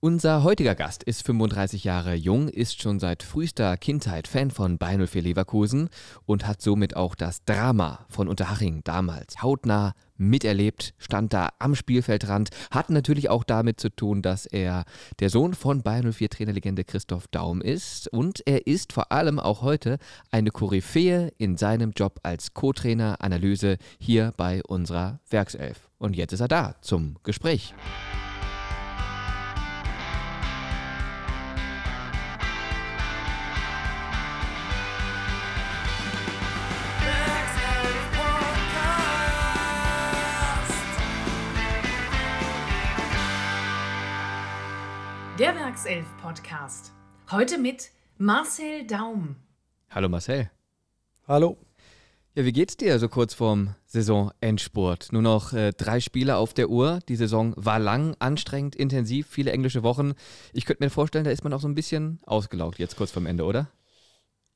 Unser heutiger Gast ist 35 Jahre jung, ist schon seit frühester Kindheit Fan von Bayern 04 Leverkusen und hat somit auch das Drama von Unterhaching damals hautnah miterlebt, stand da am Spielfeldrand, hat natürlich auch damit zu tun, dass er der Sohn von Bayern 04 Trainerlegende Christoph Daum ist und er ist vor allem auch heute eine Koryphäe in seinem Job als Co-Trainer Analyse hier bei unserer Werkself. Und jetzt ist er da zum Gespräch. Der Werkself Podcast. Heute mit Marcel Daum. Hallo Marcel. Hallo. Ja, wie geht's dir so kurz vorm Saisonendspurt? Nur noch äh, drei Spiele auf der Uhr. Die Saison war lang, anstrengend, intensiv, viele englische Wochen. Ich könnte mir vorstellen, da ist man auch so ein bisschen ausgelaugt jetzt kurz vorm Ende, oder?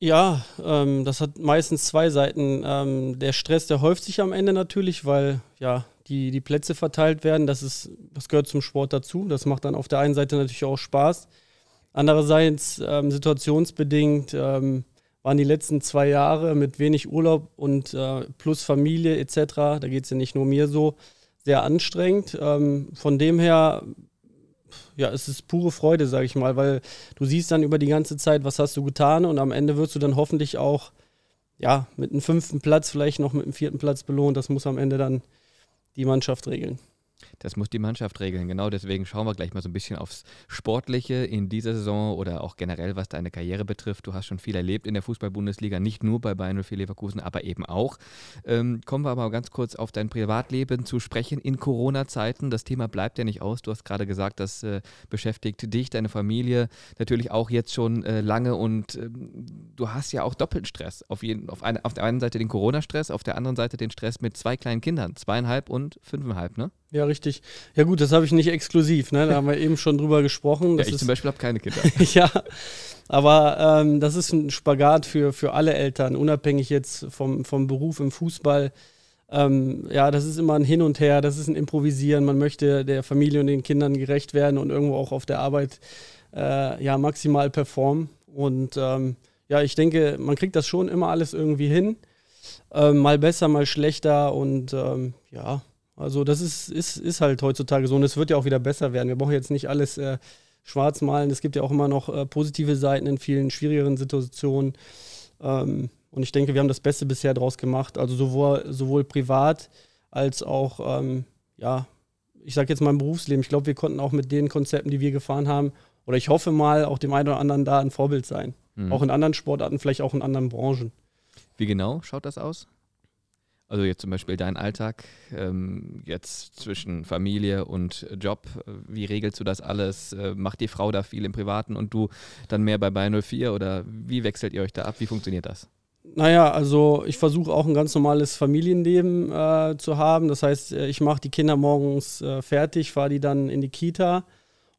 Ja, ähm, das hat meistens zwei Seiten. Ähm, der Stress, der häuft sich am Ende natürlich, weil ja die, die Plätze verteilt werden. Das, ist, das gehört zum Sport dazu. Das macht dann auf der einen Seite natürlich auch Spaß. Andererseits, ähm, situationsbedingt, ähm, waren die letzten zwei Jahre mit wenig Urlaub und äh, plus Familie etc., da geht es ja nicht nur mir so, sehr anstrengend. Ähm, von dem her, ja, es ist pure Freude, sage ich mal, weil du siehst dann über die ganze Zeit, was hast du getan und am Ende wirst du dann hoffentlich auch ja, mit einem fünften Platz, vielleicht noch mit einem vierten Platz belohnt. Das muss am Ende dann die Mannschaft regeln. Das muss die Mannschaft regeln. Genau deswegen schauen wir gleich mal so ein bisschen aufs Sportliche in dieser Saison oder auch generell, was deine Karriere betrifft. Du hast schon viel erlebt in der Fußball-Bundesliga, nicht nur bei Bayern 04 Leverkusen, aber eben auch. Ähm, kommen wir aber ganz kurz auf dein Privatleben zu sprechen in Corona-Zeiten. Das Thema bleibt ja nicht aus. Du hast gerade gesagt, das äh, beschäftigt dich, deine Familie natürlich auch jetzt schon äh, lange und äh, du hast ja auch doppelten Stress. Auf, jeden, auf, eine, auf der einen Seite den Corona-Stress, auf der anderen Seite den Stress mit zwei kleinen Kindern, zweieinhalb und fünfeinhalb, ne? Ja, richtig. Ja gut, das habe ich nicht exklusiv, ne? da haben wir eben schon drüber gesprochen. Das ja, ich ist, zum Beispiel habe keine Kinder. ja, aber ähm, das ist ein Spagat für, für alle Eltern, unabhängig jetzt vom, vom Beruf im Fußball. Ähm, ja, das ist immer ein Hin und Her, das ist ein Improvisieren. Man möchte der Familie und den Kindern gerecht werden und irgendwo auch auf der Arbeit äh, ja, maximal performen. Und ähm, ja, ich denke, man kriegt das schon immer alles irgendwie hin. Ähm, mal besser, mal schlechter und ähm, ja, also das ist, ist, ist halt heutzutage so und es wird ja auch wieder besser werden. Wir brauchen jetzt nicht alles äh, schwarz malen. Es gibt ja auch immer noch äh, positive Seiten in vielen schwierigeren Situationen. Ähm, und ich denke, wir haben das Beste bisher daraus gemacht. Also sowohl, sowohl privat als auch, ähm, ja, ich sage jetzt mal im Berufsleben. Ich glaube, wir konnten auch mit den Konzepten, die wir gefahren haben, oder ich hoffe mal, auch dem einen oder anderen da ein Vorbild sein. Mhm. Auch in anderen Sportarten, vielleicht auch in anderen Branchen. Wie genau schaut das aus? Also jetzt zum Beispiel dein Alltag, ähm, jetzt zwischen Familie und Job, wie regelst du das alles? Äh, macht die Frau da viel im Privaten und du dann mehr bei Bayern 04 oder wie wechselt ihr euch da ab? Wie funktioniert das? Naja, also ich versuche auch ein ganz normales Familienleben äh, zu haben. Das heißt, äh, ich mache die Kinder morgens äh, fertig, fahre die dann in die Kita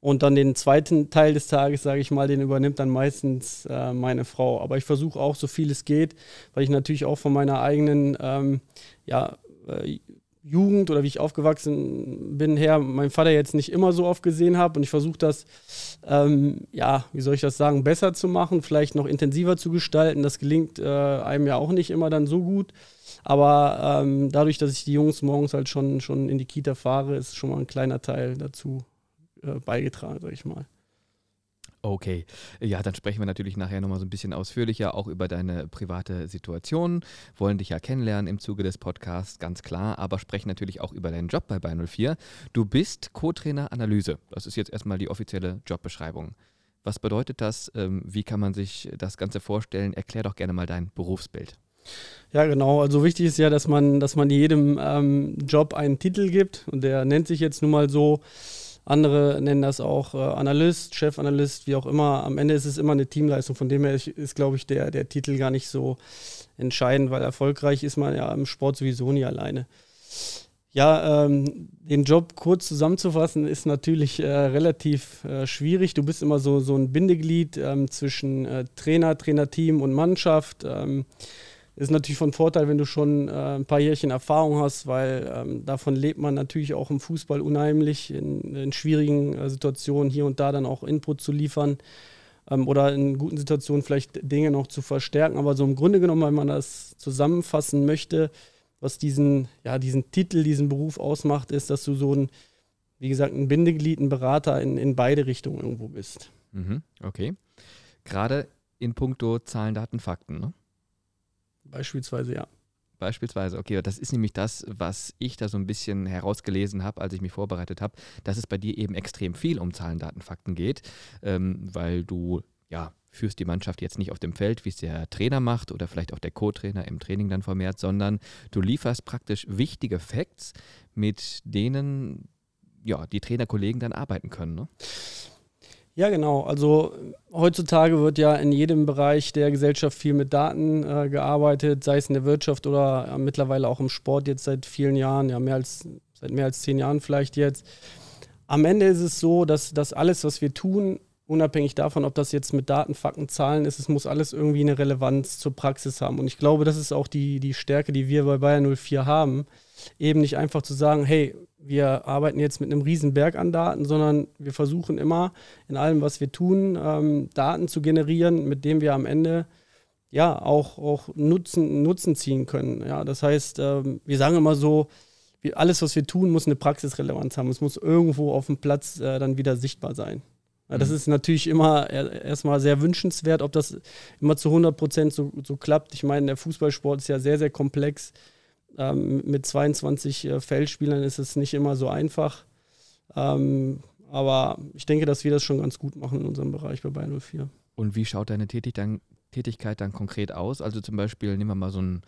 und dann den zweiten Teil des Tages, sage ich mal, den übernimmt dann meistens äh, meine Frau. Aber ich versuche auch so viel es geht, weil ich natürlich auch von meiner eigenen ähm, ja, äh, Jugend oder wie ich aufgewachsen bin her, meinen Vater jetzt nicht immer so oft gesehen habe und ich versuche das, ähm, ja, wie soll ich das sagen, besser zu machen, vielleicht noch intensiver zu gestalten. Das gelingt äh, einem ja auch nicht immer dann so gut. Aber ähm, dadurch, dass ich die Jungs morgens halt schon, schon in die Kita fahre, ist schon mal ein kleiner Teil dazu äh, beigetragen, sag ich mal. Okay, ja, dann sprechen wir natürlich nachher nochmal so ein bisschen ausführlicher auch über deine private Situation. Wollen dich ja kennenlernen im Zuge des Podcasts, ganz klar, aber sprechen natürlich auch über deinen Job bei Bay04. Du bist Co-Trainer Analyse. Das ist jetzt erstmal die offizielle Jobbeschreibung. Was bedeutet das? Ähm, wie kann man sich das Ganze vorstellen? Erklär doch gerne mal dein Berufsbild. Ja, genau. Also wichtig ist ja, dass man, dass man jedem ähm, Job einen Titel gibt und der nennt sich jetzt nun mal so. Andere nennen das auch äh, Analyst, Chefanalyst, wie auch immer. Am Ende ist es immer eine Teamleistung. Von dem her ist, glaube ich, der, der Titel gar nicht so entscheidend, weil erfolgreich ist man ja im Sport sowieso nie alleine. Ja, ähm, den Job kurz zusammenzufassen ist natürlich äh, relativ äh, schwierig. Du bist immer so, so ein Bindeglied ähm, zwischen äh, Trainer, Trainerteam und Mannschaft. Ähm, ist natürlich von Vorteil, wenn du schon äh, ein paar Jährchen Erfahrung hast, weil ähm, davon lebt man natürlich auch im Fußball unheimlich, in, in schwierigen äh, Situationen hier und da dann auch Input zu liefern ähm, oder in guten Situationen vielleicht Dinge noch zu verstärken. Aber so im Grunde genommen, wenn man das zusammenfassen möchte, was diesen, ja, diesen Titel, diesen Beruf ausmacht, ist, dass du so ein, wie gesagt, ein Bindeglied, ein Berater in, in beide Richtungen irgendwo bist. Mhm, okay. Gerade in puncto Zahlen, Daten, Fakten, ne? Beispielsweise, ja. Beispielsweise, okay, das ist nämlich das, was ich da so ein bisschen herausgelesen habe, als ich mich vorbereitet habe, dass es bei dir eben extrem viel um Zahlen, Daten, Fakten geht, ähm, weil du ja führst die Mannschaft jetzt nicht auf dem Feld, wie es der Trainer macht oder vielleicht auch der Co-Trainer im Training dann vermehrt, sondern du lieferst praktisch wichtige Facts, mit denen ja, die Trainerkollegen dann arbeiten können. Ne? Ja, genau. Also heutzutage wird ja in jedem Bereich der Gesellschaft viel mit Daten äh, gearbeitet, sei es in der Wirtschaft oder äh, mittlerweile auch im Sport jetzt seit vielen Jahren, ja mehr als seit mehr als zehn Jahren vielleicht jetzt. Am Ende ist es so, dass, dass alles, was wir tun, unabhängig davon, ob das jetzt mit Daten, Fakten, Zahlen ist, es muss alles irgendwie eine Relevanz zur Praxis haben. Und ich glaube, das ist auch die, die Stärke, die wir bei Bayern 04 haben. Eben nicht einfach zu sagen, hey, wir arbeiten jetzt mit einem riesen Berg an Daten, sondern wir versuchen immer in allem, was wir tun, ähm, Daten zu generieren, mit denen wir am Ende ja auch, auch Nutzen, Nutzen ziehen können. Ja, das heißt, ähm, wir sagen immer so, alles, was wir tun, muss eine Praxisrelevanz haben. Es muss irgendwo auf dem Platz äh, dann wieder sichtbar sein. Das mhm. ist natürlich immer erstmal sehr wünschenswert, ob das immer zu 100 Prozent so, so klappt. Ich meine, der Fußballsport ist ja sehr, sehr komplex. Ähm, mit 22 äh, Feldspielern ist es nicht immer so einfach. Ähm, aber ich denke, dass wir das schon ganz gut machen in unserem Bereich bei Bayern 04. Und wie schaut deine Tätig dann, Tätigkeit dann konkret aus? Also zum Beispiel, nehmen wir mal so einen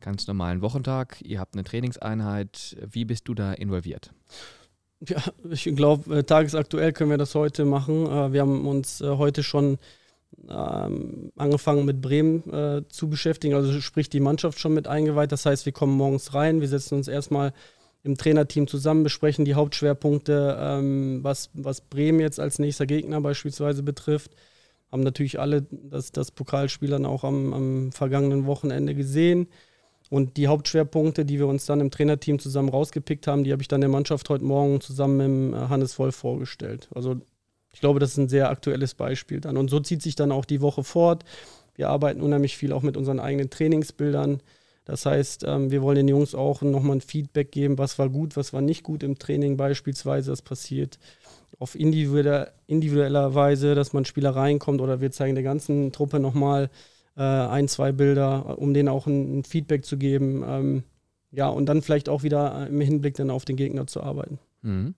ganz normalen Wochentag, ihr habt eine Trainingseinheit. Wie bist du da involviert? Ja, ich glaube, äh, tagesaktuell können wir das heute machen. Äh, wir haben uns äh, heute schon ähm, angefangen mit Bremen zu beschäftigen, also sprich die Mannschaft schon mit eingeweiht. Das heißt, wir kommen morgens rein, wir setzen uns erstmal im Trainerteam zusammen, besprechen die Hauptschwerpunkte, ähm, was, was Bremen jetzt als nächster Gegner beispielsweise betrifft. Haben natürlich alle das, das Pokalspiel dann auch am, am vergangenen Wochenende gesehen. Und die Hauptschwerpunkte, die wir uns dann im Trainerteam zusammen rausgepickt haben, die habe ich dann der Mannschaft heute Morgen zusammen mit äh, Hannes Wolf vorgestellt. Also ich glaube, das ist ein sehr aktuelles Beispiel dann. Und so zieht sich dann auch die Woche fort. Wir arbeiten unheimlich viel auch mit unseren eigenen Trainingsbildern. Das heißt, ähm, wir wollen den Jungs auch nochmal ein Feedback geben, was war gut, was war nicht gut im Training beispielsweise. Das passiert auf individueller, individueller Weise, dass man Spieler reinkommt oder wir zeigen der ganzen Truppe nochmal äh, ein, zwei Bilder, um denen auch ein, ein Feedback zu geben. Ähm, ja, und dann vielleicht auch wieder im Hinblick dann auf den Gegner zu arbeiten. Mhm.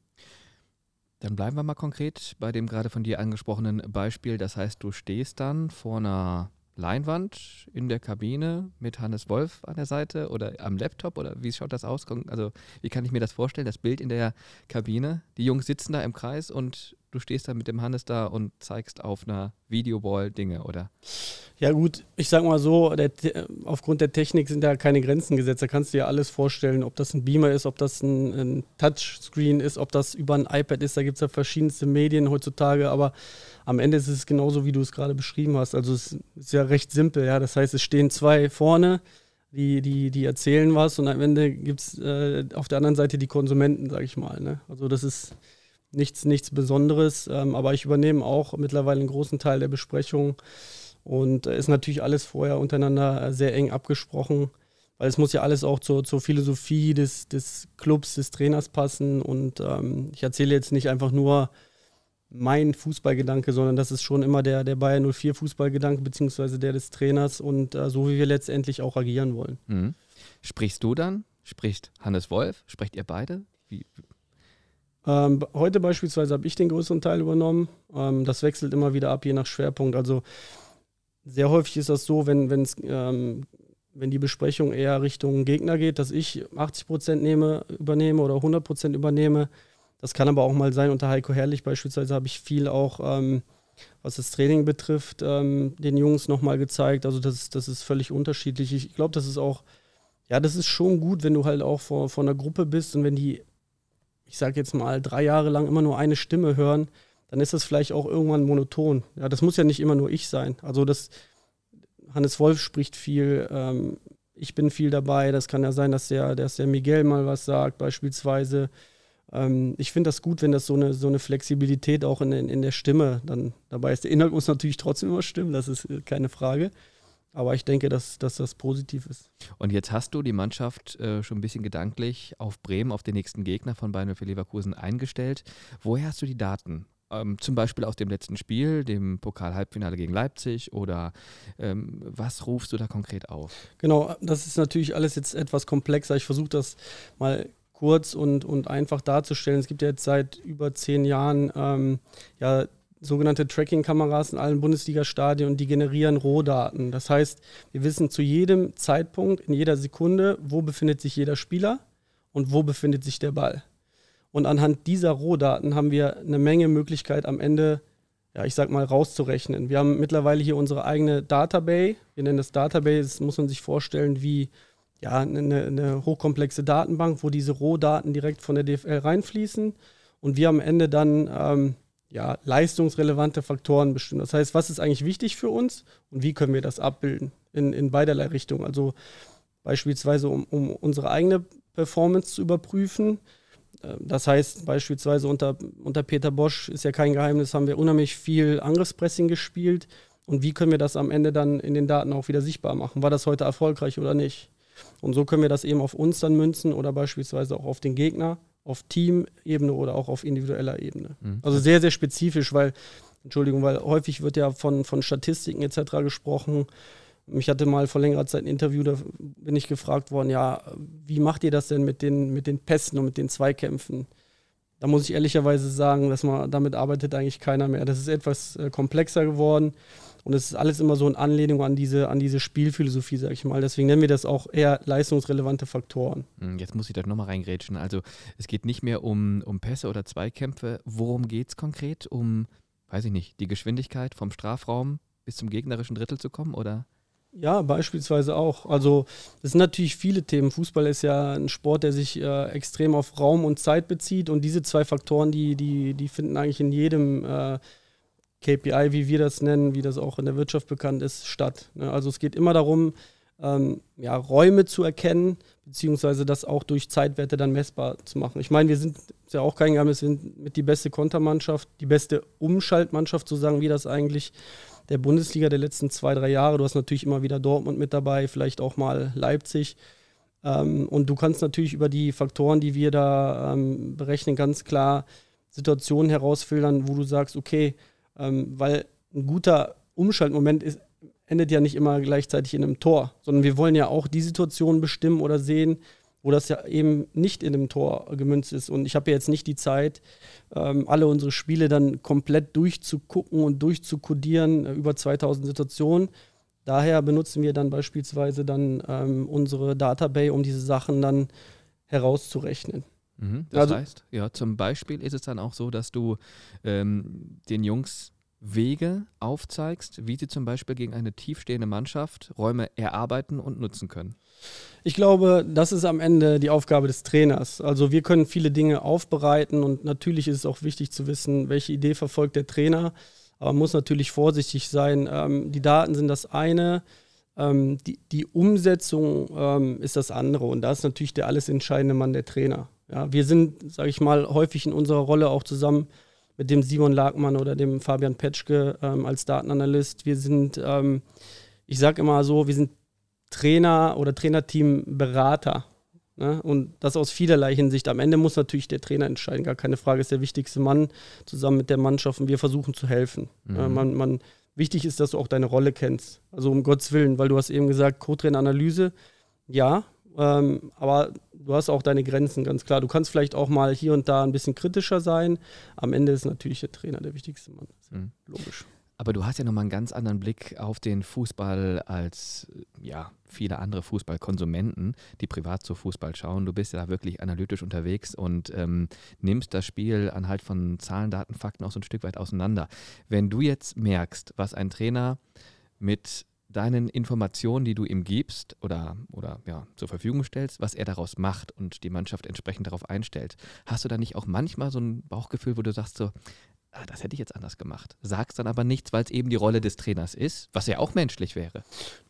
Dann bleiben wir mal konkret bei dem gerade von dir angesprochenen Beispiel. Das heißt, du stehst dann vor einer Leinwand in der Kabine mit Hannes Wolf an der Seite oder am Laptop oder wie schaut das aus? Also wie kann ich mir das vorstellen? Das Bild in der Kabine, die Jungs sitzen da im Kreis und du stehst da mit dem Hannes da und zeigst auf einer Videowall Dinge, oder? Ja gut, ich sag mal so, der, aufgrund der Technik sind da keine Grenzen gesetzt. Da kannst du dir alles vorstellen, ob das ein Beamer ist, ob das ein, ein Touchscreen ist, ob das über ein iPad ist. Da gibt es ja verschiedenste Medien heutzutage, aber am Ende ist es genauso, wie du es gerade beschrieben hast. Also es ist ja recht simpel, ja. Das heißt, es stehen zwei vorne, die, die, die erzählen was und am Ende gibt es äh, auf der anderen Seite die Konsumenten, sag ich mal. Ne? Also das ist nichts, nichts Besonderes. Ähm, aber ich übernehme auch mittlerweile einen großen Teil der Besprechung und äh, ist natürlich alles vorher untereinander äh, sehr eng abgesprochen, weil es muss ja alles auch zur, zur Philosophie des, des Clubs, des Trainers passen. Und ähm, ich erzähle jetzt nicht einfach nur mein Fußballgedanke, sondern das ist schon immer der, der Bayern 04 Fußballgedanke, beziehungsweise der des Trainers und äh, so wie wir letztendlich auch agieren wollen. Mhm. Sprichst du dann? Spricht Hannes Wolf? Sprecht ihr beide? Wie, ähm, heute beispielsweise habe ich den größeren Teil übernommen. Ähm, das wechselt immer wieder ab, je nach Schwerpunkt. Also sehr häufig ist das so, wenn, wenn's, ähm, wenn die Besprechung eher Richtung Gegner geht, dass ich 80 Prozent nehme, übernehme oder 100 Prozent übernehme. Das kann aber auch mal sein. Unter Heiko Herrlich beispielsweise habe ich viel auch, ähm, was das Training betrifft, ähm, den Jungs nochmal gezeigt. Also das, das ist völlig unterschiedlich. Ich glaube, das ist auch, ja, das ist schon gut, wenn du halt auch vor, vor einer Gruppe bist und wenn die ich sage jetzt mal, drei Jahre lang immer nur eine Stimme hören, dann ist das vielleicht auch irgendwann monoton. Ja, das muss ja nicht immer nur ich sein. Also das Hannes Wolf spricht viel, ähm, ich bin viel dabei. Das kann ja sein, dass der, dass der Miguel mal was sagt, beispielsweise. Ähm, ich finde das gut, wenn das so eine, so eine Flexibilität auch in, in der Stimme dann dabei ist. Der Inhalt muss natürlich trotzdem immer stimmen, das ist äh, keine Frage. Aber ich denke, dass, dass das positiv ist. Und jetzt hast du die Mannschaft äh, schon ein bisschen gedanklich auf Bremen, auf den nächsten Gegner von Bayern für Leverkusen eingestellt. Woher hast du die Daten? Ähm, zum Beispiel aus dem letzten Spiel, dem Pokal-Halbfinale gegen Leipzig oder ähm, was rufst du da konkret auf? Genau, das ist natürlich alles jetzt etwas komplexer. Ich versuche das mal kurz und, und einfach darzustellen. Es gibt ja jetzt seit über zehn Jahren ähm, ja, sogenannte Tracking-Kameras in allen Bundesliga-Stadien und die generieren Rohdaten. Das heißt, wir wissen zu jedem Zeitpunkt, in jeder Sekunde, wo befindet sich jeder Spieler und wo befindet sich der Ball. Und anhand dieser Rohdaten haben wir eine Menge Möglichkeit am Ende, ja, ich sag mal, rauszurechnen. Wir haben mittlerweile hier unsere eigene Database. Wir nennen das Database, das muss man sich vorstellen, wie ja, eine, eine hochkomplexe Datenbank, wo diese Rohdaten direkt von der DFL reinfließen und wir am Ende dann ähm, ja, leistungsrelevante Faktoren bestimmen. Das heißt, was ist eigentlich wichtig für uns und wie können wir das abbilden in, in beiderlei Richtungen. Also beispielsweise, um, um unsere eigene Performance zu überprüfen. Äh, das heißt, beispielsweise unter, unter Peter Bosch ist ja kein Geheimnis, haben wir unheimlich viel Angriffspressing gespielt. Und wie können wir das am Ende dann in den Daten auch wieder sichtbar machen? War das heute erfolgreich oder nicht? Und so können wir das eben auf uns dann münzen oder beispielsweise auch auf den Gegner auf Teamebene oder auch auf individueller Ebene. Mhm. Also sehr, sehr spezifisch, weil, Entschuldigung, weil häufig wird ja von, von Statistiken etc. gesprochen. Mich hatte mal vor längerer Zeit ein Interview, da bin ich gefragt worden, ja, wie macht ihr das denn mit den, mit den Pässen und mit den Zweikämpfen? Da muss ich ehrlicherweise sagen, dass man damit arbeitet eigentlich keiner mehr. Das ist etwas äh, komplexer geworden. Und es ist alles immer so in Anlehnung an diese, an diese Spielphilosophie, sag ich mal. Deswegen nennen wir das auch eher leistungsrelevante Faktoren. Hm, jetzt muss ich da nochmal reingrätschen. Also es geht nicht mehr um, um Pässe oder Zweikämpfe. Worum geht es konkret? Um, weiß ich nicht, die Geschwindigkeit vom Strafraum bis zum gegnerischen Drittel zu kommen, oder? Ja, beispielsweise auch. Also es sind natürlich viele Themen. Fußball ist ja ein Sport, der sich äh, extrem auf Raum und Zeit bezieht und diese zwei Faktoren, die, die, die finden eigentlich in jedem äh, KPI, wie wir das nennen, wie das auch in der Wirtschaft bekannt ist, statt. Ne? Also es geht immer darum, ähm, ja, Räume zu erkennen, beziehungsweise das auch durch Zeitwerte dann messbar zu machen. Ich meine, wir sind, ist ja auch kein Geheimnis, wir sind mit die beste Kontermannschaft, die beste Umschaltmannschaft, so sagen wir das eigentlich, der Bundesliga der letzten zwei, drei Jahre. Du hast natürlich immer wieder Dortmund mit dabei, vielleicht auch mal Leipzig. Ähm, und du kannst natürlich über die Faktoren, die wir da ähm, berechnen, ganz klar Situationen herausfiltern, wo du sagst, okay, ähm, weil ein guter Umschaltmoment ist, endet ja nicht immer gleichzeitig in einem Tor, sondern wir wollen ja auch die Situation bestimmen oder sehen, wo das ja eben nicht in einem Tor gemünzt ist. Und ich habe ja jetzt nicht die Zeit, ähm, alle unsere Spiele dann komplett durchzugucken und durchzukodieren äh, über 2000 Situationen. Daher benutzen wir dann beispielsweise dann ähm, unsere Database, um diese Sachen dann herauszurechnen. Mhm, das also, heißt, ja, zum Beispiel ist es dann auch so, dass du ähm, den Jungs Wege aufzeigst, wie sie zum Beispiel gegen eine tiefstehende Mannschaft Räume erarbeiten und nutzen können. Ich glaube, das ist am Ende die Aufgabe des Trainers. Also wir können viele Dinge aufbereiten und natürlich ist es auch wichtig zu wissen, welche Idee verfolgt der Trainer. Aber man muss natürlich vorsichtig sein. Ähm, die Daten sind das eine, ähm, die, die, Umsetzung ähm, ist das andere. Und da ist natürlich der alles entscheidende Mann der Trainer. Ja, wir sind, sage ich mal, häufig in unserer Rolle auch zusammen mit dem Simon Lagmann oder dem Fabian Petschke ähm, als Datenanalyst. Wir sind, ähm, ich sage immer so, wir sind Trainer oder Trainerteam-Berater. Ne? Und das aus vielerlei Hinsicht. Am Ende muss natürlich der Trainer entscheiden, gar keine Frage, ist der wichtigste Mann zusammen mit der Mannschaft und wir versuchen zu helfen. Mhm. Ja, man, man, wichtig ist, dass du auch deine Rolle kennst. Also um Gottes Willen, weil du hast eben gesagt, Co-Trainer-Analyse, ja, ähm, aber du hast auch deine Grenzen, ganz klar. Du kannst vielleicht auch mal hier und da ein bisschen kritischer sein. Am Ende ist natürlich der Trainer der wichtigste Mann. Mhm. Logisch. Aber du hast ja nochmal einen ganz anderen Blick auf den Fußball als ja, viele andere Fußballkonsumenten, die privat zu Fußball schauen. Du bist ja da wirklich analytisch unterwegs und ähm, nimmst das Spiel anhand von Zahlen, Daten, Fakten auch so ein Stück weit auseinander. Wenn du jetzt merkst, was ein Trainer mit deinen Informationen, die du ihm gibst oder, oder ja, zur Verfügung stellst, was er daraus macht und die Mannschaft entsprechend darauf einstellt. Hast du da nicht auch manchmal so ein Bauchgefühl, wo du sagst so, ah, das hätte ich jetzt anders gemacht. Sagst dann aber nichts, weil es eben die Rolle des Trainers ist, was ja auch menschlich wäre.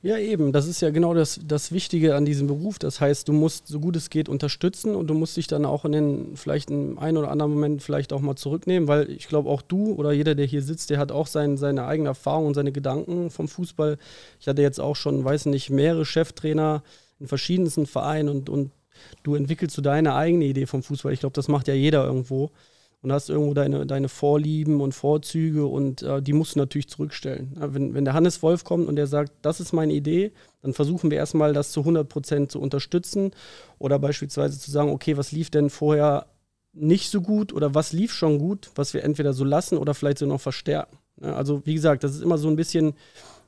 Ja, eben. Das ist ja genau das, das Wichtige an diesem Beruf. Das heißt, du musst so gut es geht unterstützen und du musst dich dann auch in den, vielleicht in einem oder anderen Moment vielleicht auch mal zurücknehmen, weil ich glaube, auch du oder jeder, der hier sitzt, der hat auch sein, seine eigene Erfahrung und seine Gedanken vom Fußball. Ich hatte jetzt auch schon, weiß nicht, mehrere Cheftrainer in verschiedensten Vereinen und, und du entwickelst so deine eigene Idee vom Fußball. Ich glaube, das macht ja jeder irgendwo und hast irgendwo deine, deine Vorlieben und Vorzüge und äh, die musst du natürlich zurückstellen. Wenn, wenn der Hannes Wolf kommt und der sagt, das ist meine Idee, dann versuchen wir erstmal das zu 100 Prozent zu unterstützen oder beispielsweise zu sagen, okay, was lief denn vorher nicht so gut oder was lief schon gut, was wir entweder so lassen oder vielleicht so noch verstärken. Also wie gesagt, das ist immer so ein bisschen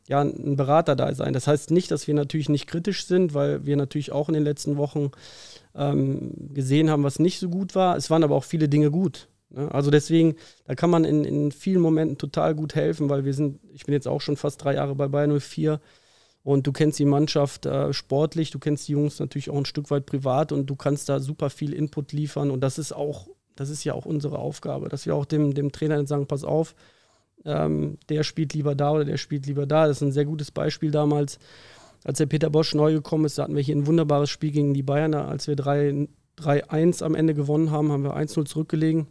ja, ein Berater da sein. Das heißt nicht, dass wir natürlich nicht kritisch sind, weil wir natürlich auch in den letzten Wochen ähm, gesehen haben, was nicht so gut war. Es waren aber auch viele Dinge gut. Ne? Also deswegen, da kann man in, in vielen Momenten total gut helfen, weil wir sind, ich bin jetzt auch schon fast drei Jahre bei Bayern 04 und du kennst die Mannschaft äh, sportlich, du kennst die Jungs natürlich auch ein Stück weit privat und du kannst da super viel Input liefern und das ist auch, das ist ja auch unsere Aufgabe, dass wir auch dem, dem Trainer sagen, pass auf, ähm, der spielt lieber da oder der spielt lieber da. Das ist ein sehr gutes Beispiel damals, als der Peter Bosch neu gekommen ist, da hatten wir hier ein wunderbares Spiel gegen die Bayern, als wir 3-1 am Ende gewonnen haben, haben wir 1-0 zurückgelegen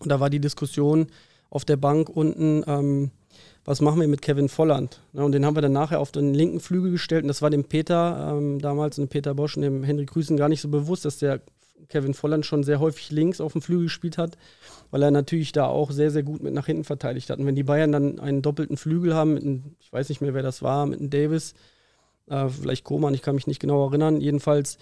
und da war die Diskussion auf der Bank unten, ähm, was machen wir mit Kevin Volland? Und den haben wir dann nachher auf den linken Flügel gestellt. Und das war dem Peter ähm, damals und dem Peter Bosch und dem Henry Grüßen gar nicht so bewusst, dass der Kevin Volland schon sehr häufig links auf dem Flügel gespielt hat, weil er natürlich da auch sehr, sehr gut mit nach hinten verteidigt hat. Und wenn die Bayern dann einen doppelten Flügel haben, einem, ich weiß nicht mehr, wer das war, mit einem Davis, äh, vielleicht Koman, ich kann mich nicht genau erinnern. Jedenfalls,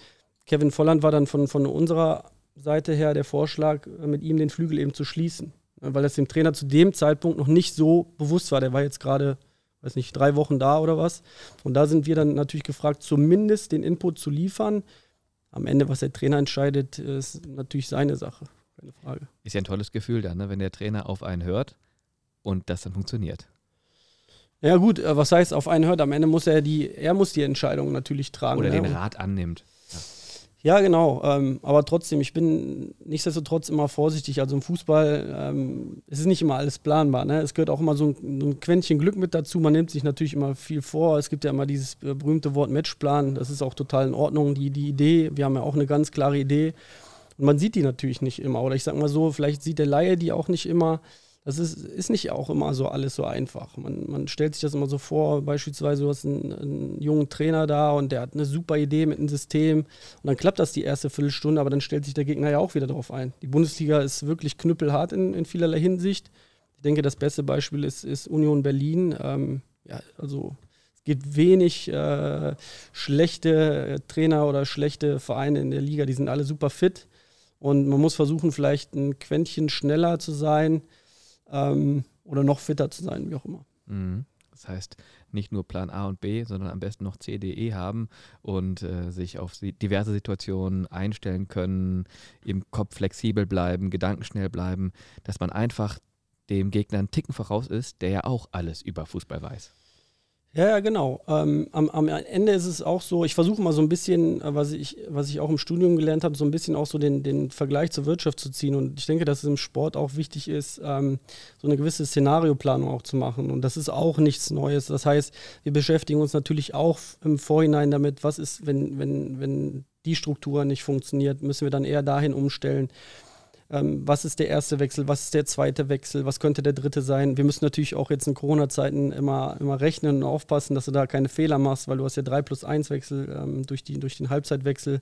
Kevin Volland war dann von, von unserer Seite her der Vorschlag, mit ihm den Flügel eben zu schließen. Weil das dem Trainer zu dem Zeitpunkt noch nicht so bewusst war. Der war jetzt gerade, weiß nicht, drei Wochen da oder was. Und da sind wir dann natürlich gefragt, zumindest den Input zu liefern. Am Ende, was der Trainer entscheidet, ist natürlich seine Sache. Keine Frage. Ist ja ein tolles Gefühl dann, ne? wenn der Trainer auf einen hört und das dann funktioniert. Ja gut, äh, was heißt auf einen hört? Am Ende muss er die, er muss die Entscheidung natürlich tragen. Oder ne? den Rat annimmt. Ja, genau. Ähm, aber trotzdem, ich bin nichtsdestotrotz immer vorsichtig. Also im Fußball ähm, es ist nicht immer alles planbar. Ne? Es gehört auch immer so ein, ein, Quäntchen Glück mit dazu. Man nimmt sich natürlich immer viel vor. Es gibt ja immer dieses äh, berühmte Wort Matchplan. Das ist auch total in Ordnung. Die, die Idee, wir haben ja auch eine ganz klare Idee. Und man sieht die natürlich nicht immer. Oder ich sag mal so, vielleicht sieht der Laie die auch nicht immer das ist, ist nicht auch immer so alles so einfach. Man, man stellt sich das immer so vor, beispielsweise du hast einen, einen, jungen Trainer da und der hat eine super Idee mit einem System und dann klappt das die erste Viertelstunde, aber dann stellt sich der Gegner ja auch wieder darauf ein. Die Bundesliga ist wirklich knüppelhart in, in vielerlei Hinsicht. Ich denke, das beste Beispiel ist, ist Union Berlin. Ähm, ja, also es gibt wenig äh, schlechte Trainer oder schlechte Vereine in der Liga, die sind alle super fit. Und man muss versuchen, vielleicht ein Quäntchen schneller zu sein ähm, oder noch fitter zu sein, wie auch immer. Mhm. Das heißt, nicht nur Plan A und B, sondern am besten noch C, D, E haben und äh, sich auf diverse Situationen einstellen können, im Kopf flexibel bleiben, gedankenschnell bleiben, dass man einfach dem Gegner einen Ticken voraus ist, der ja auch alles über Fußball weiß. Ja, ja, genau. Ähm, am, am, Ende ist es auch so, ich versuche mal so ein bisschen, äh, was ich, was ich auch im Studium gelernt habe, so ein bisschen auch so den, den Vergleich zur Wirtschaft zu ziehen. Und ich denke, dass es im Sport auch wichtig ist, ähm, so eine gewisse Szenarioplanung auch zu machen. Und das ist auch nichts Neues. Das heißt, wir beschäftigen uns natürlich auch im Vorhinein damit, was ist, wenn, wenn, wenn die Struktur nicht funktioniert, müssen wir dann eher dahin umstellen ähm, was ist der erste Wechsel, was ist der zweite Wechsel, was könnte der dritte sein. Wir müssen natürlich auch jetzt in Corona-Zeiten immer, immer rechnen und aufpassen, dass du da keine Fehler machst, weil du hast ja 3 plus 1 Wechsel ähm, durch, die, durch den Halbzeitwechsel.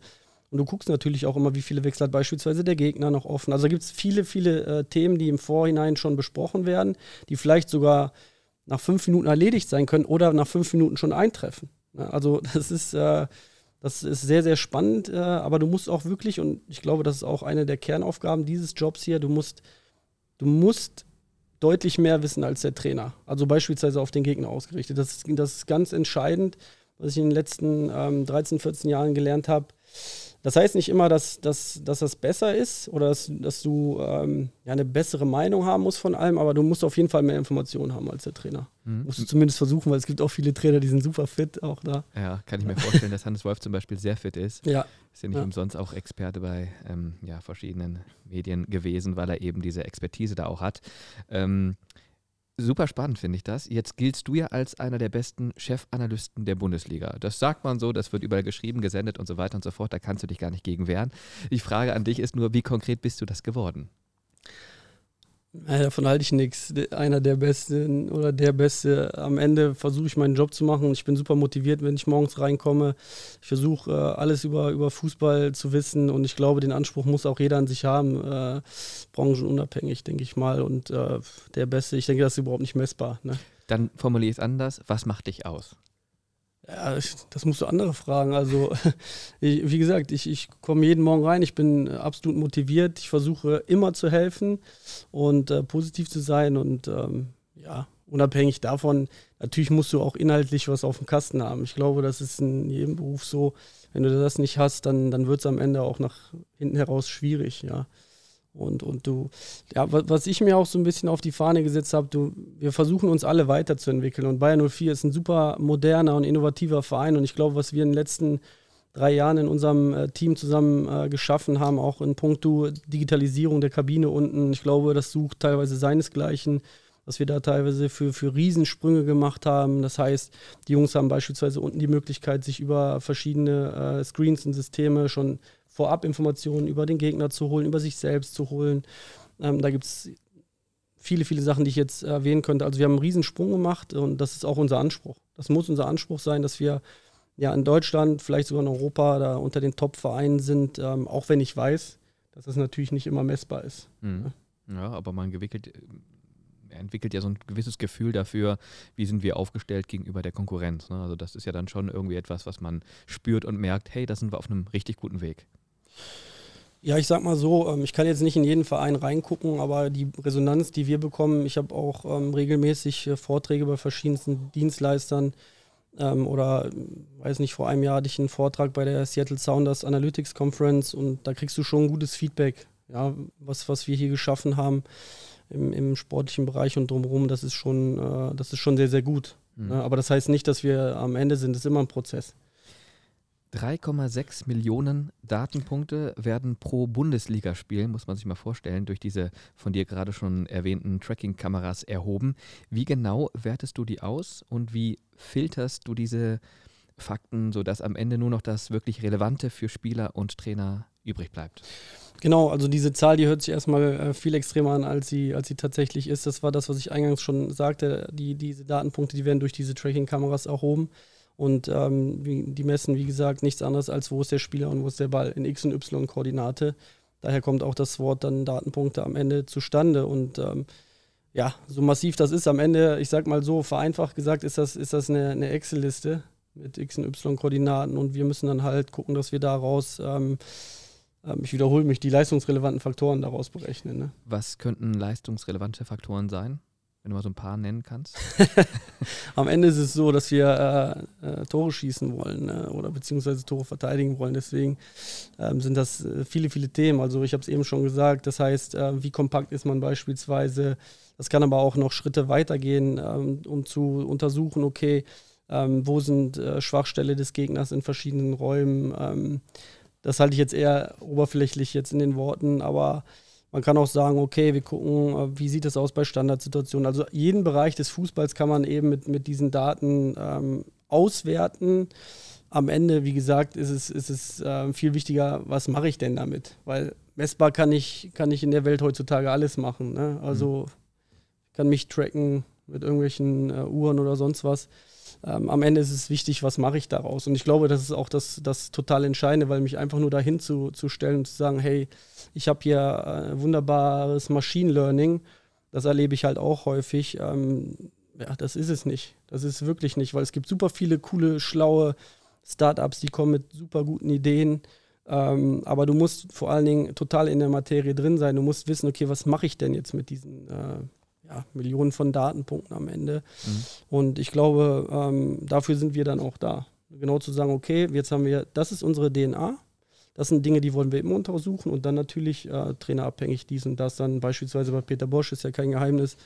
Und du guckst natürlich auch immer, wie viele Wechsel hat beispielsweise der Gegner noch offen. Also gibt es viele, viele äh, Themen, die im Vorhinein schon besprochen werden, die vielleicht sogar nach fünf Minuten erledigt sein können oder nach fünf Minuten schon eintreffen. Also das ist, äh, das ist sehr, sehr spannend, äh, aber du musst auch wirklich, und ich glaube, das ist auch eine der Kernaufgaben dieses Jobs hier, du musst, du musst deutlich mehr wissen als der Trainer. Also beispielsweise auf den Gegner ausgerichtet. Das ist, das ist ganz entscheidend, was ich in den letzten ähm, 13, 14 Jahren gelernt habe. Das heißt nicht immer, dass, dass, dass das besser ist oder dass, dass du ähm, ja, eine bessere Meinung haben musst von allem, aber du musst auf jeden Fall mehr Informationen haben als der Trainer. Mhm. Musst du zumindest versuchen, weil es gibt auch viele Trainer, die sind super fit auch da. Ja, kann ich mir vorstellen, dass Hannes Wolf zum Beispiel sehr fit ist. Ja. Ist ja nicht ja. umsonst auch Experte bei ähm, ja, verschiedenen Medien gewesen, weil er eben diese Expertise da auch hat. Ähm, Super spannend finde ich das. Jetzt giltst du ja als einer der besten Chefanalysten der Bundesliga. Das sagt man so, das wird überall geschrieben, gesendet und so weiter und so fort. Da kannst du dich gar nicht gegen wehren. Die Frage an dich ist nur, wie konkret bist du das geworden? Ja, davon halte ich nichts. Einer der Besten oder der Beste. Am Ende versuche ich meinen Job zu machen. Ich bin super motiviert, wenn ich morgens reinkomme. Ich versuche äh, alles über, über Fußball zu wissen und ich glaube, den Anspruch muss auch jeder an sich haben. Äh, branchenunabhängig, denke ich mal. Und äh, der Beste, ich denke, das ist überhaupt nicht messbar. Ne? Dann formuliere ich es anders. Was macht dich aus? Ja, das musst du andere fragen. Also, ich, wie gesagt, ich, ich komme jeden Morgen rein, ich bin absolut motiviert, ich versuche immer zu helfen und äh, positiv zu sein und ähm, ja, unabhängig davon, natürlich musst du auch inhaltlich was auf dem Kasten haben. Ich glaube, das ist in jedem Beruf so. Wenn du das nicht hast, dann, dann wird es am Ende auch nach hinten heraus schwierig, ja. Und, und du, ja, was ich mir auch so ein bisschen auf die Fahne gesetzt habe, du, wir versuchen uns alle weiterzuentwickeln. Und Bayern 04 ist ein super moderner und innovativer Verein. Und ich glaube, was wir in den letzten drei Jahren in unserem äh, Team zusammen äh, geschaffen haben, auch in puncto Digitalisierung der Kabine unten, ich glaube, das sucht teilweise seinesgleichen, was wir da teilweise für, für Riesensprünge gemacht haben. Das heißt, die Jungs haben beispielsweise unten die Möglichkeit, sich über verschiedene äh, Screens und Systeme schon vorab Informationen über den Gegner zu holen, über sich selbst zu holen. Ähm, da gibt es viele, viele Sachen, die ich jetzt erwähnen könnte. Also wir haben einen Riesensprung gemacht und das ist auch unser Anspruch. Das muss unser Anspruch sein, dass wir ja in Deutschland, vielleicht sogar in Europa, da unter den Top-Vereinen sind, ähm, auch wenn ich weiß, dass das natürlich nicht immer messbar ist. Mhm. Ja, aber man gewickelt, entwickelt ja so ein gewisses Gefühl dafür, wie sind wir aufgestellt gegenüber der Konkurrenz. Ne? Also das ist ja dann schon irgendwie etwas, was man spürt und merkt, hey, da sind wir auf einem richtig guten Weg. Ja, ich sag mal so, ähm, ich kann jetzt nicht in jeden Verein reingucken, aber die Resonanz, die wir bekommen, ich habe auch ähm, regelmäßig äh, Vorträge bei verschiedensten Dienstleistern ähm, oder, weiß nicht, vor einem Jahr hatte ich einen Vortrag bei der Seattle Sounders Analytics Conference und da kriegst du schon gutes Feedback, ja, was, was wir hier geschaffen haben im, im sportlichen Bereich und drumherum, das ist schon, äh, das ist schon sehr, sehr gut. Mhm. Aber das heißt nicht, dass wir am Ende sind, das ist immer ein Prozess. 3,6 Millionen Datenpunkte werden pro Bundesligaspiel, muss man sich mal vorstellen, durch diese von dir gerade schon erwähnten Tracking-Kameras erhoben. Wie genau wertest du die aus und wie filterst du diese Fakten, sodass am Ende nur noch das wirklich Relevante für Spieler und Trainer übrig bleibt? Genau, also diese Zahl, die hört sich erstmal äh, viel extremer an, als sie, als sie tatsächlich ist. Das war das, was ich eingangs schon sagte. Die, diese Datenpunkte, die werden durch diese Tracking-Kameras erhoben. Und ähm, die messen, wie gesagt, nichts anderes als, wo ist der Spieler und wo ist der Ball in X- und Y-Koordinate. Daher kommt auch das Wort dann Datenpunkte am Ende zustande. Und ähm, ja, so massiv das ist, am Ende, ich sag mal so, vereinfacht gesagt, ist das, ist das eine, eine Excel-Liste mit X- und Y-Koordinaten und wir müssen dann halt gucken, dass wir daraus, ähm, ähm, ich wiederhole mich, die leistungsrelevanten Faktoren daraus berechnen. Ne? Was könnten leistungsrelevante Faktoren sein? Wenn du mal so ein paar nennen kannst? Am Ende ist es so, dass wir äh, äh, Tore schießen wollen äh, oder beziehungsweise Tore verteidigen wollen. Deswegen ähm, sind das äh, viele, viele Themen. Also ich habe es eben schon gesagt. Das heißt, äh, wie kompakt ist man beispielsweise? Das kann aber auch noch Schritte weitergehen, ähm, um zu untersuchen, okay, ähm, wo sind äh, Schwachstelle des Gegners in verschiedenen Räumen. Ähm, das halte ich jetzt eher oberflächlich jetzt in den Worten, aber man kann auch sagen, okay, wir gucken, äh, wie sieht es aus bei Standardsituationen. Also jeden Bereich des Fußballs kann man eben mit, mit diesen Daten ähm, auswerten. Am Ende, wie gesagt, ist es, ist es äh, viel wichtiger, was mache ich denn damit? Weil messbar kann ich, kann ich in der Welt heutzutage alles machen. Ne? Also mhm. ich kann mich tracken mit irgendwelchen äh, Uhren oder sonst was ähm, am Ende ist es wichtig, was mache ich daraus. Und ich glaube, das ist auch das, das total Entscheidende, weil mich einfach nur dahin zu, zu stellen und zu sagen, hey, ich habe hier äh, wunderbares Machine Learning, das erlebe ich halt auch häufig. Ähm, ja, das ist es nicht. Das ist wirklich nicht, weil es gibt super viele coole, schlaue Startups, die kommen mit super guten Ideen. Ähm, aber du musst vor allen Dingen total in der Materie drin sein. Du musst wissen, okay, was mache ich denn jetzt mit diesen äh, ja, Millionen von Datenpunkten am Ende. Mhm. Und ich glaube, ähm, dafür sind wir dann auch da. Genau zu sagen, okay, jetzt haben wir, das ist unsere DNA. Das sind Dinge, die wollen wir immer untersuchen und dann natürlich äh, trainerabhängig dies und das. Dann beispielsweise bei Peter Bosch ist ja kein Geheimnis.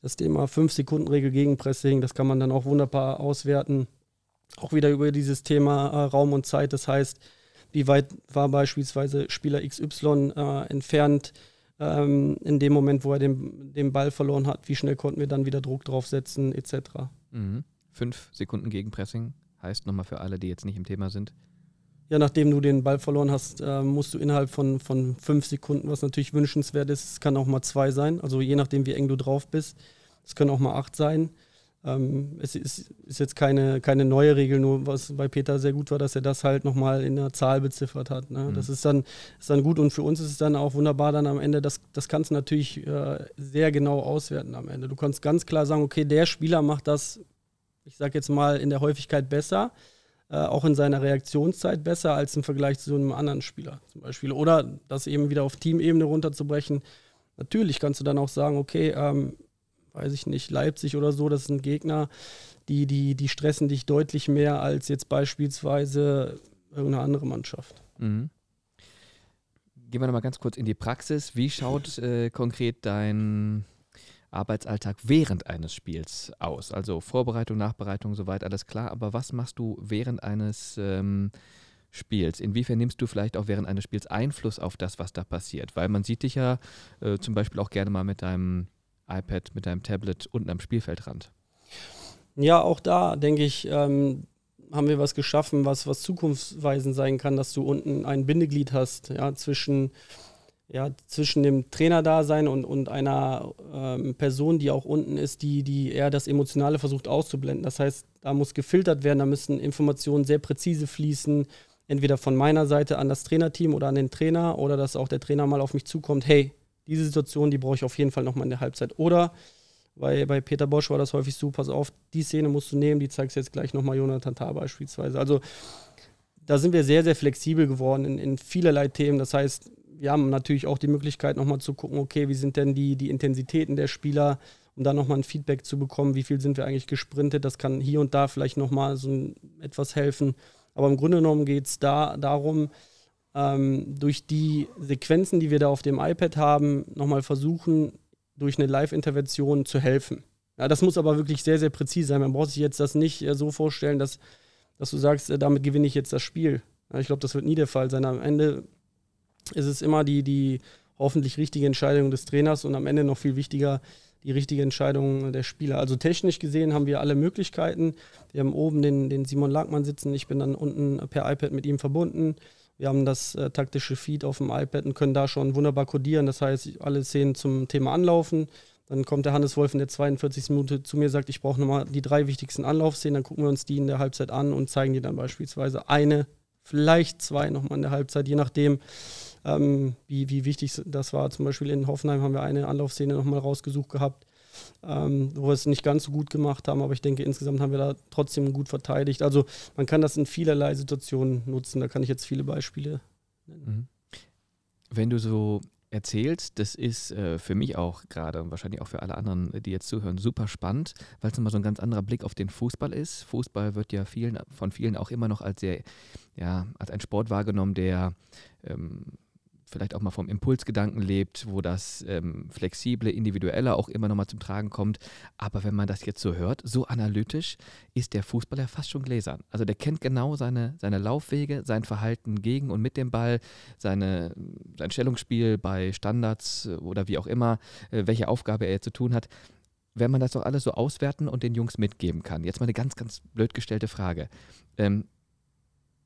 Das Thema 5-Sekunden-Regel gegen Pressing, das kann man dann auch wunderbar auswerten. Auch wieder über dieses Thema äh, Raum und Zeit. Das heißt, wie weit war beispielsweise Spieler XY äh, entfernt ähm, in dem Moment, wo er den, den Ball verloren hat? Wie schnell konnten wir dann wieder Druck draufsetzen, etc. Mhm. Fünf Sekunden Gegenpressing heißt nochmal für alle, die jetzt nicht im Thema sind. Ja, nachdem du den Ball verloren hast, äh, musst du innerhalb von, von fünf Sekunden, was natürlich wünschenswert ist, es kann auch mal zwei sein, also je nachdem, wie eng du drauf bist. Es können auch mal acht sein. Ähm, es ist, ist, jetzt keine, keine neue Regel, nur was bei Peter sehr gut war, dass er das halt nochmal in der Zahl beziffert hat. Ne? Mhm. Das ist dann, ist dann gut und für uns ist es dann auch wunderbar dann am Ende, das, das kannst du natürlich äh, sehr genau auswerten am Ende. Du kannst ganz klar sagen, okay, der Spieler macht das, ich sag jetzt mal, in der Häufigkeit besser äh, auch in seiner Reaktionszeit besser als im Vergleich zu so einem anderen Spieler zum Beispiel. Oder das eben wieder auf Teamebene runterzubrechen. Natürlich kannst du dann auch sagen, okay, ähm, weiß ich nicht, Leipzig oder so, das sind Gegner, die, die, die stressen dich deutlich mehr als jetzt beispielsweise irgendeine andere Mannschaft. Mhm. Gehen wir nochmal ganz kurz in die Praxis. Wie schaut äh, konkret dein Arbeitsalltag während eines Spiels aus? Also Vorbereitung, Nachbereitung, soweit alles klar. Aber was machst du während eines ähm, Spiels? Inwiefern nimmst du vielleicht auch während eines Spiels Einfluss auf das, was da passiert? Weil man sieht dich ja äh, zum Beispiel auch gerne mal mit deinem iPad, mit deinem Tablet unten am Spielfeldrand. Ja, auch da denke ich, ähm, haben wir was geschaffen, was, was zukunftsweisend sein kann, dass du unten ein Bindeglied hast, ja, zwischen ja, zwischen dem Trainerdasein und, und einer ähm, Person, die auch unten ist, die, die eher das Emotionale versucht auszublenden. Das heißt, da muss gefiltert werden, da müssen Informationen sehr präzise fließen, entweder von meiner Seite an das Trainerteam oder an den Trainer oder dass auch der Trainer mal auf mich zukommt, hey, diese Situation, die brauche ich auf jeden Fall nochmal in der Halbzeit. Oder bei, bei Peter Bosch war das häufig so, pass auf, die Szene musst du nehmen, die zeigst du jetzt gleich nochmal Jonathan Tah beispielsweise. Also da sind wir sehr, sehr flexibel geworden in, in vielerlei Themen. Das heißt, wir haben natürlich auch die Möglichkeit, nochmal zu gucken, okay, wie sind denn die, die Intensitäten der Spieler, um dann nochmal ein Feedback zu bekommen, wie viel sind wir eigentlich gesprintet. Das kann hier und da vielleicht nochmal so ein, etwas helfen. Aber im Grunde genommen geht es da darum, ähm, durch die Sequenzen, die wir da auf dem iPad haben, nochmal versuchen, durch eine Live-Intervention zu helfen. Ja, das muss aber wirklich sehr, sehr präzise sein. Man braucht sich jetzt das nicht äh, so vorstellen, dass, dass du sagst, äh, damit gewinne ich jetzt das Spiel. Ja, ich glaube, das wird nie der Fall sein. Am Ende ist es immer die, die hoffentlich richtige Entscheidung des Trainers und am Ende noch viel wichtiger die richtige Entscheidung der Spieler. Also technisch gesehen haben wir alle Möglichkeiten. Wir haben oben den, den Simon Lagmann sitzen, ich bin dann unten per iPad mit ihm verbunden. Wir haben das äh, taktische Feed auf dem iPad und können da schon wunderbar codieren. Das heißt, alle Szenen zum Thema Anlaufen. Dann kommt der Hannes Wolf in der 42. Minute zu mir, sagt, ich brauche nochmal die drei wichtigsten Anlaufszenen. Dann gucken wir uns die in der Halbzeit an und zeigen dir dann beispielsweise eine, vielleicht zwei nochmal in der Halbzeit, je nachdem, ähm, wie, wie wichtig das war. Zum Beispiel in Hoffenheim haben wir eine Anlaufszene nochmal rausgesucht gehabt, ähm, wo wir es nicht ganz so gut gemacht haben, aber ich denke, insgesamt haben wir da trotzdem gut verteidigt. Also man kann das in vielerlei Situationen nutzen, da kann ich jetzt viele Beispiele nennen. Mhm. Wenn du so erzählst, das ist äh, für mich auch gerade und wahrscheinlich auch für alle anderen, die jetzt zuhören, super spannend, weil es nochmal so ein ganz anderer Blick auf den Fußball ist. Fußball wird ja vielen, von vielen auch immer noch als sehr, ja, als ein Sport wahrgenommen, der ähm, vielleicht auch mal vom Impulsgedanken lebt, wo das ähm, flexible, individuelle auch immer nochmal zum Tragen kommt. Aber wenn man das jetzt so hört, so analytisch, ist der Fußballer fast schon gläsern. Also der kennt genau seine, seine Laufwege, sein Verhalten gegen und mit dem Ball, seine, sein Stellungsspiel bei Standards oder wie auch immer, äh, welche Aufgabe er zu tun hat. Wenn man das doch alles so auswerten und den Jungs mitgeben kann. Jetzt mal eine ganz, ganz blöd gestellte Frage. Ähm,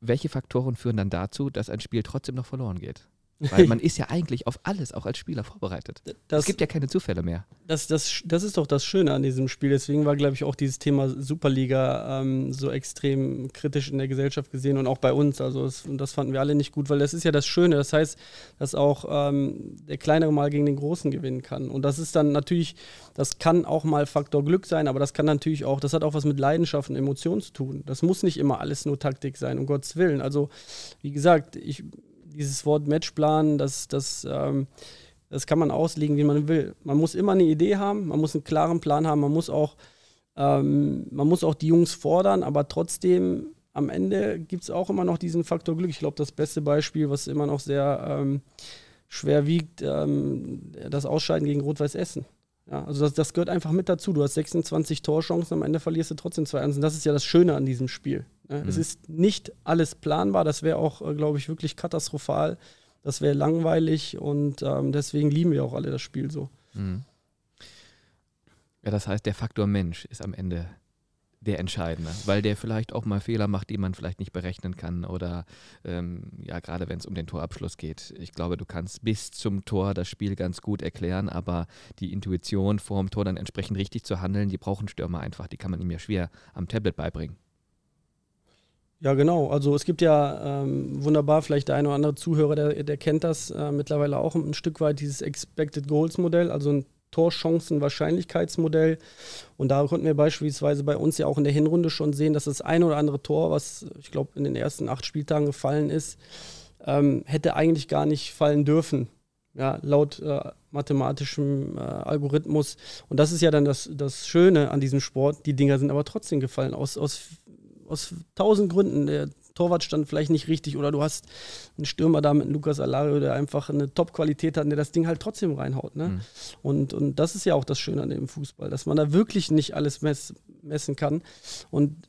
welche Faktoren führen dann dazu, dass ein Spiel trotzdem noch verloren geht? Weil man ist ja eigentlich auf alles, auch als Spieler, vorbereitet. Das, es gibt ja keine Zufälle mehr. Das, das, das ist doch das Schöne an diesem Spiel. Deswegen war, glaube ich, auch dieses Thema Superliga ähm, so extrem kritisch in der Gesellschaft gesehen und auch bei uns. Also das, das fanden wir alle nicht gut, weil das ist ja das Schöne. Das heißt, dass auch ähm, der Kleinere mal gegen den Großen gewinnen kann. Und das ist dann natürlich, das kann auch mal Faktor Glück sein, aber das kann natürlich auch, das hat auch was mit Leidenschaft und Emotionen zu tun. Das muss nicht immer alles nur Taktik sein, um Gottes Willen. Also, wie gesagt, ich dieses Wort Matchplan, das, das, ähm, das kann man auslegen, wie man will. Man muss immer eine Idee haben, man muss einen klaren Plan haben, man muss auch, ähm, man muss auch die Jungs fordern, aber trotzdem am Ende gibt es auch immer noch diesen Faktor Glück. Ich glaube, das beste Beispiel, was immer noch sehr ähm, schwer wiegt, ähm, das Ausscheiden gegen Rot-Weiß Essen. Ja, also das, das, gehört einfach mit dazu. Du hast 26 Torchancen, am Ende verlierst du trotzdem 2-1. Und das ist ja das Schöne an diesem Spiel. Ne? Mhm. Es ist nicht alles planbar, das wäre auch, äh, glaube ich, wirklich katastrophal. Das wäre langweilig und ähm, deswegen lieben wir auch alle das Spiel so. Mhm. Ja, das heißt, der Faktor Mensch ist am Ende der entscheidende, weil der vielleicht auch mal Fehler macht, die man vielleicht nicht berechnen kann oder ähm, ja, gerade wenn es um den Torabschluss geht. Ich glaube, du kannst bis zum Tor das Spiel ganz gut erklären, aber die Intuition vor dem Tor dann entsprechend richtig zu handeln, die brauchen Stürmer einfach, die kann man ihm ja schwer am Tablet beibringen. Ja, genau. Also es gibt ja ähm, wunderbar, vielleicht der eine oder andere Zuhörer, der, der kennt das äh, mittlerweile auch ein Stück weit, dieses Expected Goals Modell, also ein Torchancen-Wahrscheinlichkeitsmodell. Und da konnten wir beispielsweise bei uns ja auch in der Hinrunde schon sehen, dass das ein oder andere Tor, was ich glaube in den ersten acht Spieltagen gefallen ist, ähm, hätte eigentlich gar nicht fallen dürfen. Ja, laut äh, mathematischem äh, Algorithmus. Und das ist ja dann das, das Schöne an diesem Sport. Die Dinger sind aber trotzdem gefallen, aus, aus aus tausend Gründen. Der Torwart stand vielleicht nicht richtig oder du hast einen Stürmer da mit Lukas Alario, der einfach eine Top-Qualität hat und der das Ding halt trotzdem reinhaut. Ne? Mhm. Und, und das ist ja auch das Schöne an dem Fußball, dass man da wirklich nicht alles mess, messen kann und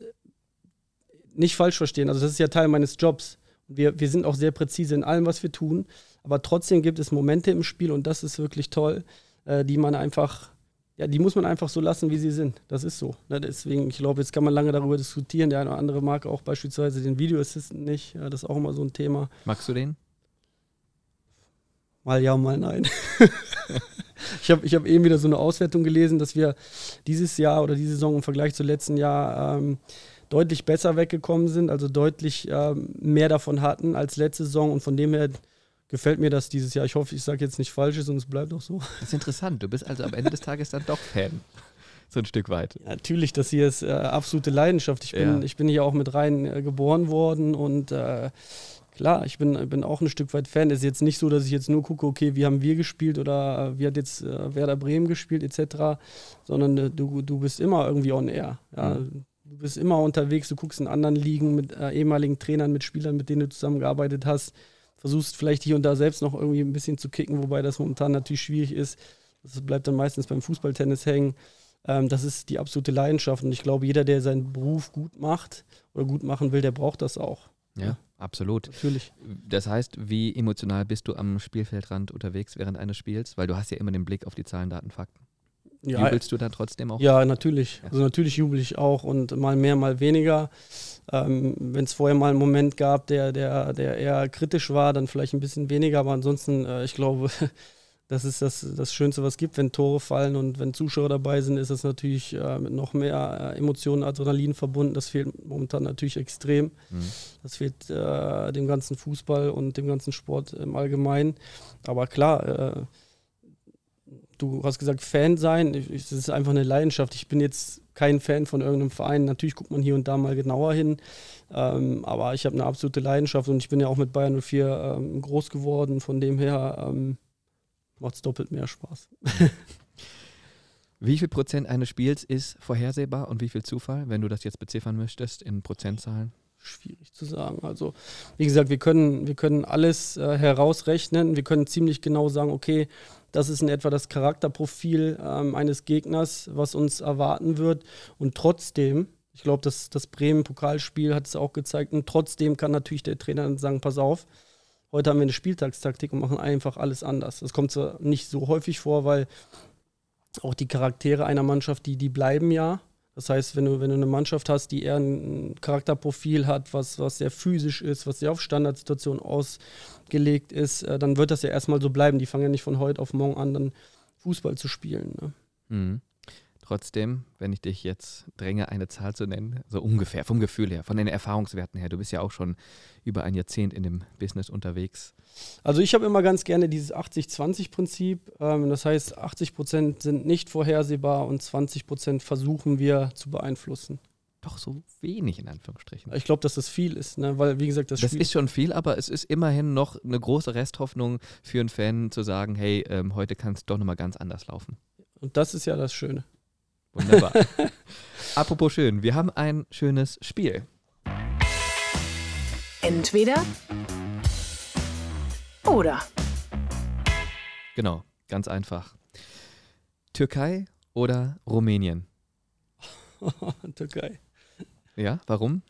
nicht falsch verstehen. Also das ist ja Teil meines Jobs. Wir, wir sind auch sehr präzise in allem, was wir tun, aber trotzdem gibt es Momente im Spiel und das ist wirklich toll, äh, die man einfach ja, die muss man einfach so lassen, wie sie sind. Das ist so. Ne? Deswegen, ich glaube, jetzt kann man lange darüber diskutieren. Der eine oder andere mag auch beispielsweise den Video Assistant nicht. Ja, das ist auch immer so ein Thema. Magst du den? Mal ja, mal nein. ich habe ich hab eben wieder so eine Auswertung gelesen, dass wir dieses Jahr oder diese Saison im Vergleich zum letzten Jahr ähm, deutlich besser weggekommen sind, also deutlich ähm, mehr davon hatten als letzte Saison und von dem her gefällt mir das dieses Jahr. Ich hoffe, ich sage jetzt nicht Falsches und es bleibt auch so. Das ist interessant. Du bist also am Ende des Tages dann doch Fan. So ein Stück weit. Ja, natürlich, das hier ist äh, absolute Leidenschaft. Ich bin, ja. ich bin hier auch mit rein äh, geboren worden und äh, klar, ich bin, bin auch ein Stück weit Fan. Es ist jetzt nicht so, dass ich jetzt nur gucke, okay, wie haben wir gespielt oder äh, wie hat jetzt äh, Werder Bremen gespielt etc., sondern äh, du, du bist immer irgendwie on air. Ja? Mhm. Du bist immer unterwegs, du guckst in anderen Ligen mit ehemaligen Trainern, mit Spielern, mit denen du zusammengearbeitet hast versuchst vielleicht hier und da selbst noch irgendwie ein bisschen zu kicken, wobei das momentan natürlich schwierig ist. Das bleibt dann meistens beim Fußballtennis hängen. Ähm, das ist die absolute Leidenschaft und ich glaube, jeder, der seinen Beruf gut macht oder gut machen will, der braucht das auch. Ja, absolut. Natürlich. Das heißt, wie emotional bist du am Spielfeldrand unterwegs während eines Spiels? Weil du hast ja immer den Blick auf die Zahlen, Daten, Fakten. Ja, Jubelst du dann trotzdem auch? Ja, natürlich. Ja. Also natürlich jubel ich auch und mal mehr, mal weniger. Ähm, Wenn es vorher mal einen Moment gab, der, der, der eher kritisch war, dann vielleicht ein bisschen weniger, aber ansonsten, äh, ich glaube, das ist das, das Schönste, was es gibt, wenn Tore fallen und wenn Zuschauer dabei sind, ist das natürlich äh, mit noch mehr äh, Emotionen, Adrenalin verbunden. Das fehlt momentan natürlich extrem. Mhm. Das fehlt äh, dem ganzen Fußball und dem ganzen Sport im Allgemeinen. Aber klar, äh, du hast gesagt, Fan sein, es ist einfach eine Leidenschaft. Ich bin jetzt kein Fan von irgendeinem Verein. Natürlich guckt man hier und da mal genauer hin, ähm, aber ich habe eine absolute Leidenschaft und ich bin ja auch mit Bayern 04 ähm, groß geworden. Von dem her ähm, macht es doppelt mehr Spaß. Wie viel Prozent eines Spiels ist vorhersehbar und wie viel Zufall, wenn du das jetzt beziffern möchtest in Prozentzahlen? Schwierig zu sagen. Also, wie gesagt, wir können, wir können alles äh, herausrechnen. Wir können ziemlich genau sagen, okay, das ist in etwa das Charakterprofil ähm, eines Gegners, was uns erwarten wird. Und trotzdem, ich glaube, das, das Bremen-Pokalspiel hat es auch gezeigt, und trotzdem kann natürlich der Trainer dann sagen, pass auf, heute haben wir eine Spieltagstaktik und machen einfach alles anders. Das kommt zwar nicht so häufig vor, weil auch die Charaktere einer Mannschaft, die, die bleiben ja. Das heißt, wenn du, wenn du eine Mannschaft hast, die eher ein Charakterprofil hat, was, was sehr physisch ist, was sehr auf Standardsituationen ausgelegt ist, äh, dann wird das ja erstmal so bleiben. Die fangen ja nicht von heute auf morgen an, dann Fußball zu spielen. Ne? Mhm. Trotzdem, wenn ich dich jetzt dränge, eine Zahl zu nennen, so ungefähr, vom Gefühl her, von den Erfahrungswerten her, du bist ja auch schon über ein Jahrzehnt in dem Business unterwegs. Also ich habe immer ganz gerne dieses 80-20-Prinzip. Ähm, das heißt, 80 Prozent sind nicht vorhersehbar und 20 Prozent versuchen wir zu beeinflussen. Doch so wenig in Anführungsstrichen. Ich glaube, dass das viel ist, ne? weil wie gesagt, das, das ist schon viel, aber es ist immerhin noch eine große Resthoffnung für einen Fan zu sagen, hey, ähm, heute kann es doch nochmal ganz anders laufen. Und das ist ja das Schöne. Wunderbar. Apropos schön, wir haben ein schönes Spiel. Entweder oder. Genau, ganz einfach. Türkei oder Rumänien? Türkei. Ja, warum?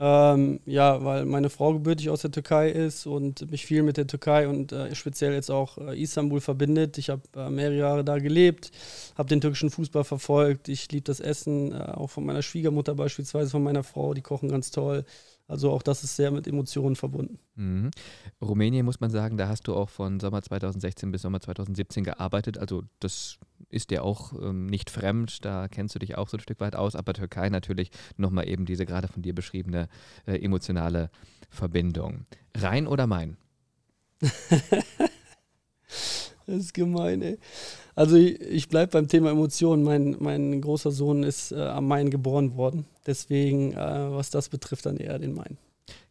Ähm, ja, weil meine Frau gebürtig aus der Türkei ist und mich viel mit der Türkei und äh, speziell jetzt auch äh, Istanbul verbindet. Ich habe äh, mehrere Jahre da gelebt, habe den türkischen Fußball verfolgt. Ich liebe das Essen, äh, auch von meiner Schwiegermutter beispielsweise, von meiner Frau. Die kochen ganz toll. Also auch das ist sehr mit Emotionen verbunden. Mhm. Rumänien muss man sagen, da hast du auch von Sommer 2016 bis Sommer 2017 gearbeitet. Also das ist dir auch ähm, nicht fremd, da kennst du dich auch so ein Stück weit aus. Aber Türkei natürlich nochmal eben diese gerade von dir beschriebene äh, emotionale Verbindung. Rhein oder Main? Das ist gemein, ey. Also ich, ich bleibe beim Thema Emotionen. Mein, mein großer Sohn ist äh, am Main geboren worden. Deswegen, äh, was das betrifft, dann eher den Main.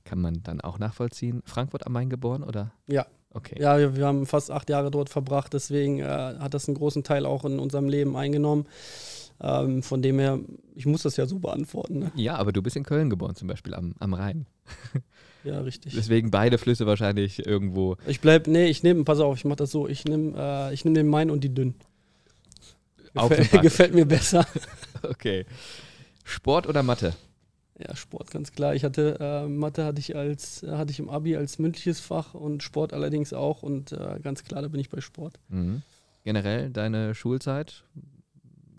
Kann man dann auch nachvollziehen. Frankfurt am Main geboren oder? Ja. Okay. Ja, wir, wir haben fast acht Jahre dort verbracht. Deswegen äh, hat das einen großen Teil auch in unserem Leben eingenommen. Ähm, von dem her, ich muss das ja so beantworten. Ne? Ja, aber du bist in Köln geboren, zum Beispiel am, am Rhein. Ja, richtig. Deswegen beide Flüsse wahrscheinlich irgendwo. Ich bleib, nee, ich nehme, pass auf, ich mach das so, ich nehme äh, nehm den Main und die Dünn. Gefäll, gefällt mir besser. Okay. Sport oder Mathe? Ja, Sport, ganz klar. Ich hatte, äh, Mathe hatte ich als, hatte ich im Abi als mündliches Fach und Sport allerdings auch und äh, ganz klar, da bin ich bei Sport. Mhm. Generell deine Schulzeit,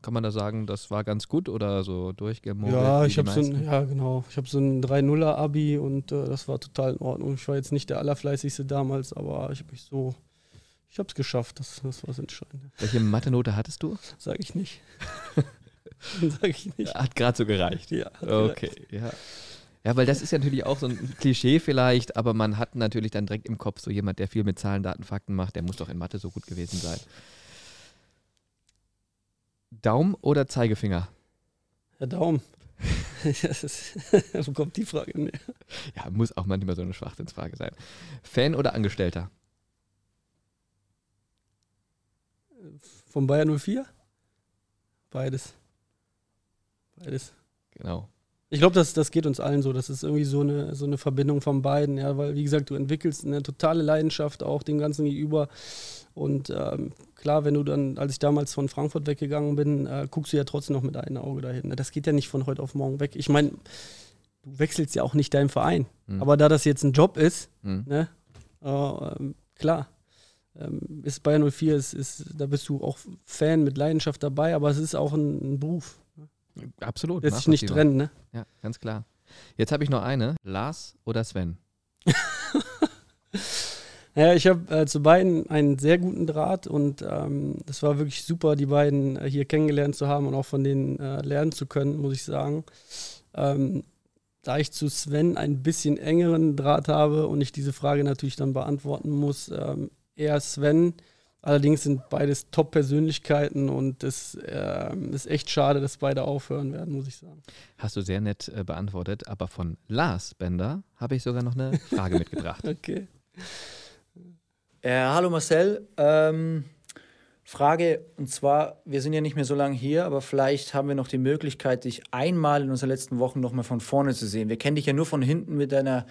kann man da sagen, das war ganz gut oder so durchgemogelt? ja, ich habe so ein, ja genau, ich habe so ein 3-0er-Abi und äh, das war total in Ordnung. Ich war jetzt nicht der allerfleißigste damals, aber ich habe mich so, ich habe es geschafft, das, das war das Entscheidende. Welche Mathe-Note hattest du? Sage ich nicht. Sage ich nicht. Hat gerade so gereicht. Ja, Okay, ja. Ja, weil das ist ja natürlich auch so ein Klischee vielleicht, aber man hat natürlich dann direkt im Kopf so jemand, der viel mit Zahlen, Daten, Fakten macht, der muss doch in Mathe so gut gewesen sein. Daumen oder Zeigefinger? Herr Daum. Das ist- Wo kommt die Frage? Nee. Ja, muss auch manchmal so eine Schwachsinnsfrage sein. Fan oder Angestellter? Von Bayern 04? Beides. Beides. Genau. Ich glaube, das, das geht uns allen so. Das ist irgendwie so eine, so eine Verbindung von beiden, ja, weil, wie gesagt, du entwickelst eine totale Leidenschaft auch dem Ganzen gegenüber. Und ähm, klar, wenn du dann, als ich damals von Frankfurt weggegangen bin, äh, guckst du ja trotzdem noch mit einem Auge dahin. ne? Das geht ja nicht von heute auf morgen weg. Ich meine, du wechselst ja auch nicht deinen Verein. Mhm. Aber da das jetzt ein Job ist, Mhm. ne, äh, ähm, klar, ähm, ist Bayern 04, ist, ist, da bist du auch Fan mit Leidenschaft dabei, aber es ist auch ein, ein Beruf. Absolut. Lässt sich nicht trennen, ne? Ja, ganz klar. Jetzt habe ich noch eine. Lars oder Sven? Ja, ich habe äh, zu beiden einen sehr guten Draht und ähm, das war wirklich super, die beiden äh, hier kennengelernt zu haben und auch von denen äh, lernen zu können, muss ich sagen. Ähm, da ich zu Sven ein bisschen engeren Draht habe und ich diese Frage natürlich dann beantworten muss, ähm, eher Sven. Allerdings sind beides Top-Persönlichkeiten und es ähm, ist echt schade, dass beide aufhören werden, muss ich sagen. Hast du sehr nett äh, beantwortet, aber von Lars Bender habe ich sogar noch eine Frage mitgebracht. Okay. Äh, hallo Marcel. Ähm, Frage, und zwar, wir sind ja nicht mehr so lange hier, aber vielleicht haben wir noch die Möglichkeit, dich einmal in unseren letzten Wochen noch mal von vorne zu sehen. Wir kennen dich ja nur von hinten mit, deiner,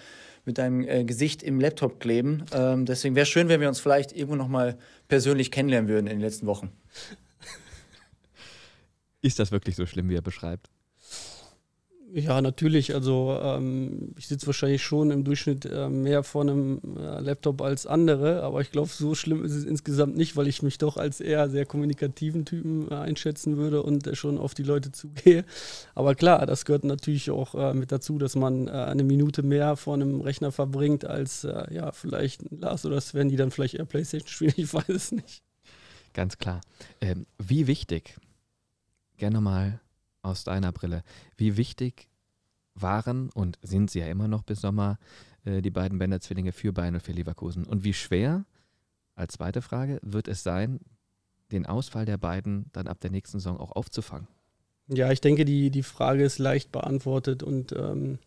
mit deinem äh, Gesicht im Laptop kleben. Ähm, deswegen wäre es schön, wenn wir uns vielleicht irgendwo noch mal persönlich kennenlernen würden in den letzten Wochen. Ist das wirklich so schlimm, wie er beschreibt? Ja, natürlich. Also ähm, ich sitze wahrscheinlich schon im Durchschnitt äh, mehr vor einem äh, Laptop als andere, aber ich glaube, so schlimm ist es insgesamt nicht, weil ich mich doch als eher sehr kommunikativen Typen äh, einschätzen würde und äh, schon auf die Leute zugehe. Aber klar, das gehört natürlich auch äh, mit dazu, dass man äh, eine Minute mehr vor einem Rechner verbringt als ja vielleicht Lars oder Sven, die dann vielleicht eher Playstation spielen. Ich weiß es nicht. Ganz klar. Ähm, wie wichtig, gerne mal aus deiner Brille, wie wichtig waren und sind sie ja immer noch bis Sommer äh, die beiden Bender-Zwillinge für Bayern und für Leverkusen? Und wie schwer, als zweite Frage, wird es sein, den Ausfall der beiden dann ab der nächsten Saison auch aufzufangen? Ja, ich denke, die, die Frage ist leicht beantwortet und ähm,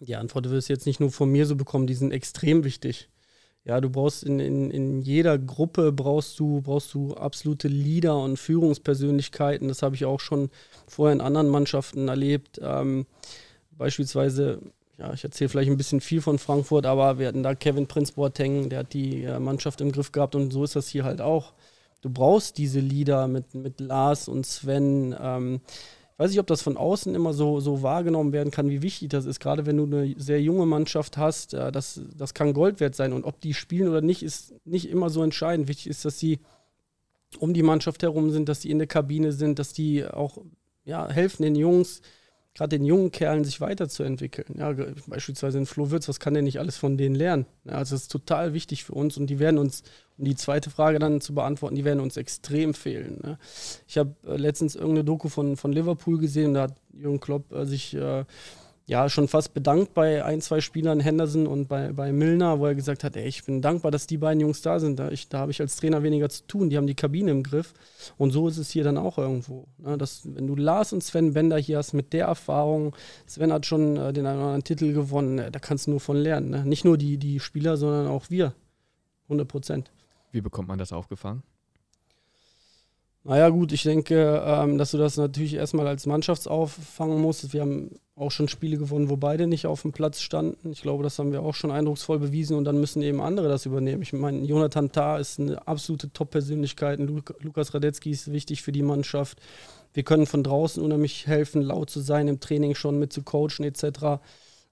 die Antwort wirst du jetzt nicht nur von mir so bekommen, die sind extrem wichtig. Ja, du brauchst in, in, in jeder Gruppe brauchst du, brauchst du absolute Leader und Führungspersönlichkeiten. Das habe ich auch schon vorher in anderen Mannschaften erlebt. Ähm, beispielsweise, ja, ich erzähle vielleicht ein bisschen viel von Frankfurt, aber wir hatten da Kevin Prince Boateng, der hat die äh, Mannschaft im Griff gehabt und so ist das hier halt auch. Du brauchst diese Lieder mit, mit Lars und Sven. Ähm, weiß nicht, ob das von außen immer so, so wahrgenommen werden kann, wie wichtig das ist. Gerade wenn du eine sehr junge Mannschaft hast, äh, das, das kann Gold wert sein. Und ob die spielen oder nicht, ist nicht immer so entscheidend. Wichtig ist, dass sie um die Mannschaft herum sind, dass die in der Kabine sind, dass die auch ja, helfen den Jungs, gerade den jungen Kerlen, sich weiterzuentwickeln. Ja, beispielsweise in Flo Würz, was kann der nicht alles von denen lernen? Ja, also das ist total wichtig für uns und die werden uns, um die zweite Frage dann zu beantworten, die werden uns extrem fehlen. Ne? Ich habe äh, letztens irgendeine Doku von, von Liverpool gesehen, da hat Jürgen Klopp äh, sich äh, ja, schon fast bedankt bei ein, zwei Spielern, Henderson und bei, bei Milner, wo er gesagt hat, ey, ich bin dankbar, dass die beiden Jungs da sind. Da, da habe ich als Trainer weniger zu tun. Die haben die Kabine im Griff. Und so ist es hier dann auch irgendwo. Ne? Dass, wenn du Lars und Sven Bender hier hast mit der Erfahrung, Sven hat schon äh, den einen oder anderen Titel gewonnen, äh, da kannst du nur von lernen. Ne? Nicht nur die, die Spieler, sondern auch wir. 100 Prozent. Wie bekommt man das aufgefangen? Naja, gut, ich denke, ähm, dass du das natürlich erstmal als Mannschaftsauffangen musst. Wir haben auch schon Spiele gewonnen, wo beide nicht auf dem Platz standen. Ich glaube, das haben wir auch schon eindrucksvoll bewiesen und dann müssen eben andere das übernehmen. Ich meine, Jonathan Tah ist eine absolute Top-Persönlichkeit. Lukas Radetzky ist wichtig für die Mannschaft. Wir können von draußen unheimlich helfen, laut zu sein, im Training schon mit zu coachen etc.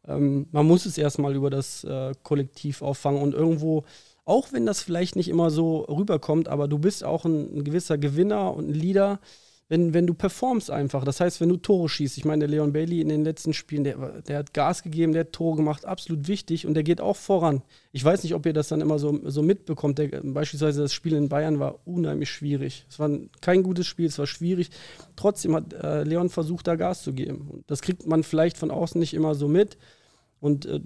Ähm, man muss es erstmal über das äh, Kollektiv auffangen und irgendwo auch wenn das vielleicht nicht immer so rüberkommt, aber du bist auch ein, ein gewisser Gewinner und ein Leader, wenn, wenn du performst einfach. Das heißt, wenn du Tore schießt. Ich meine, der Leon Bailey in den letzten Spielen, der, der hat Gas gegeben, der hat Tore gemacht, absolut wichtig und der geht auch voran. Ich weiß nicht, ob ihr das dann immer so, so mitbekommt. Der, beispielsweise das Spiel in Bayern war unheimlich schwierig. Es war kein gutes Spiel, es war schwierig. Trotzdem hat äh, Leon versucht, da Gas zu geben. Das kriegt man vielleicht von außen nicht immer so mit. Und äh,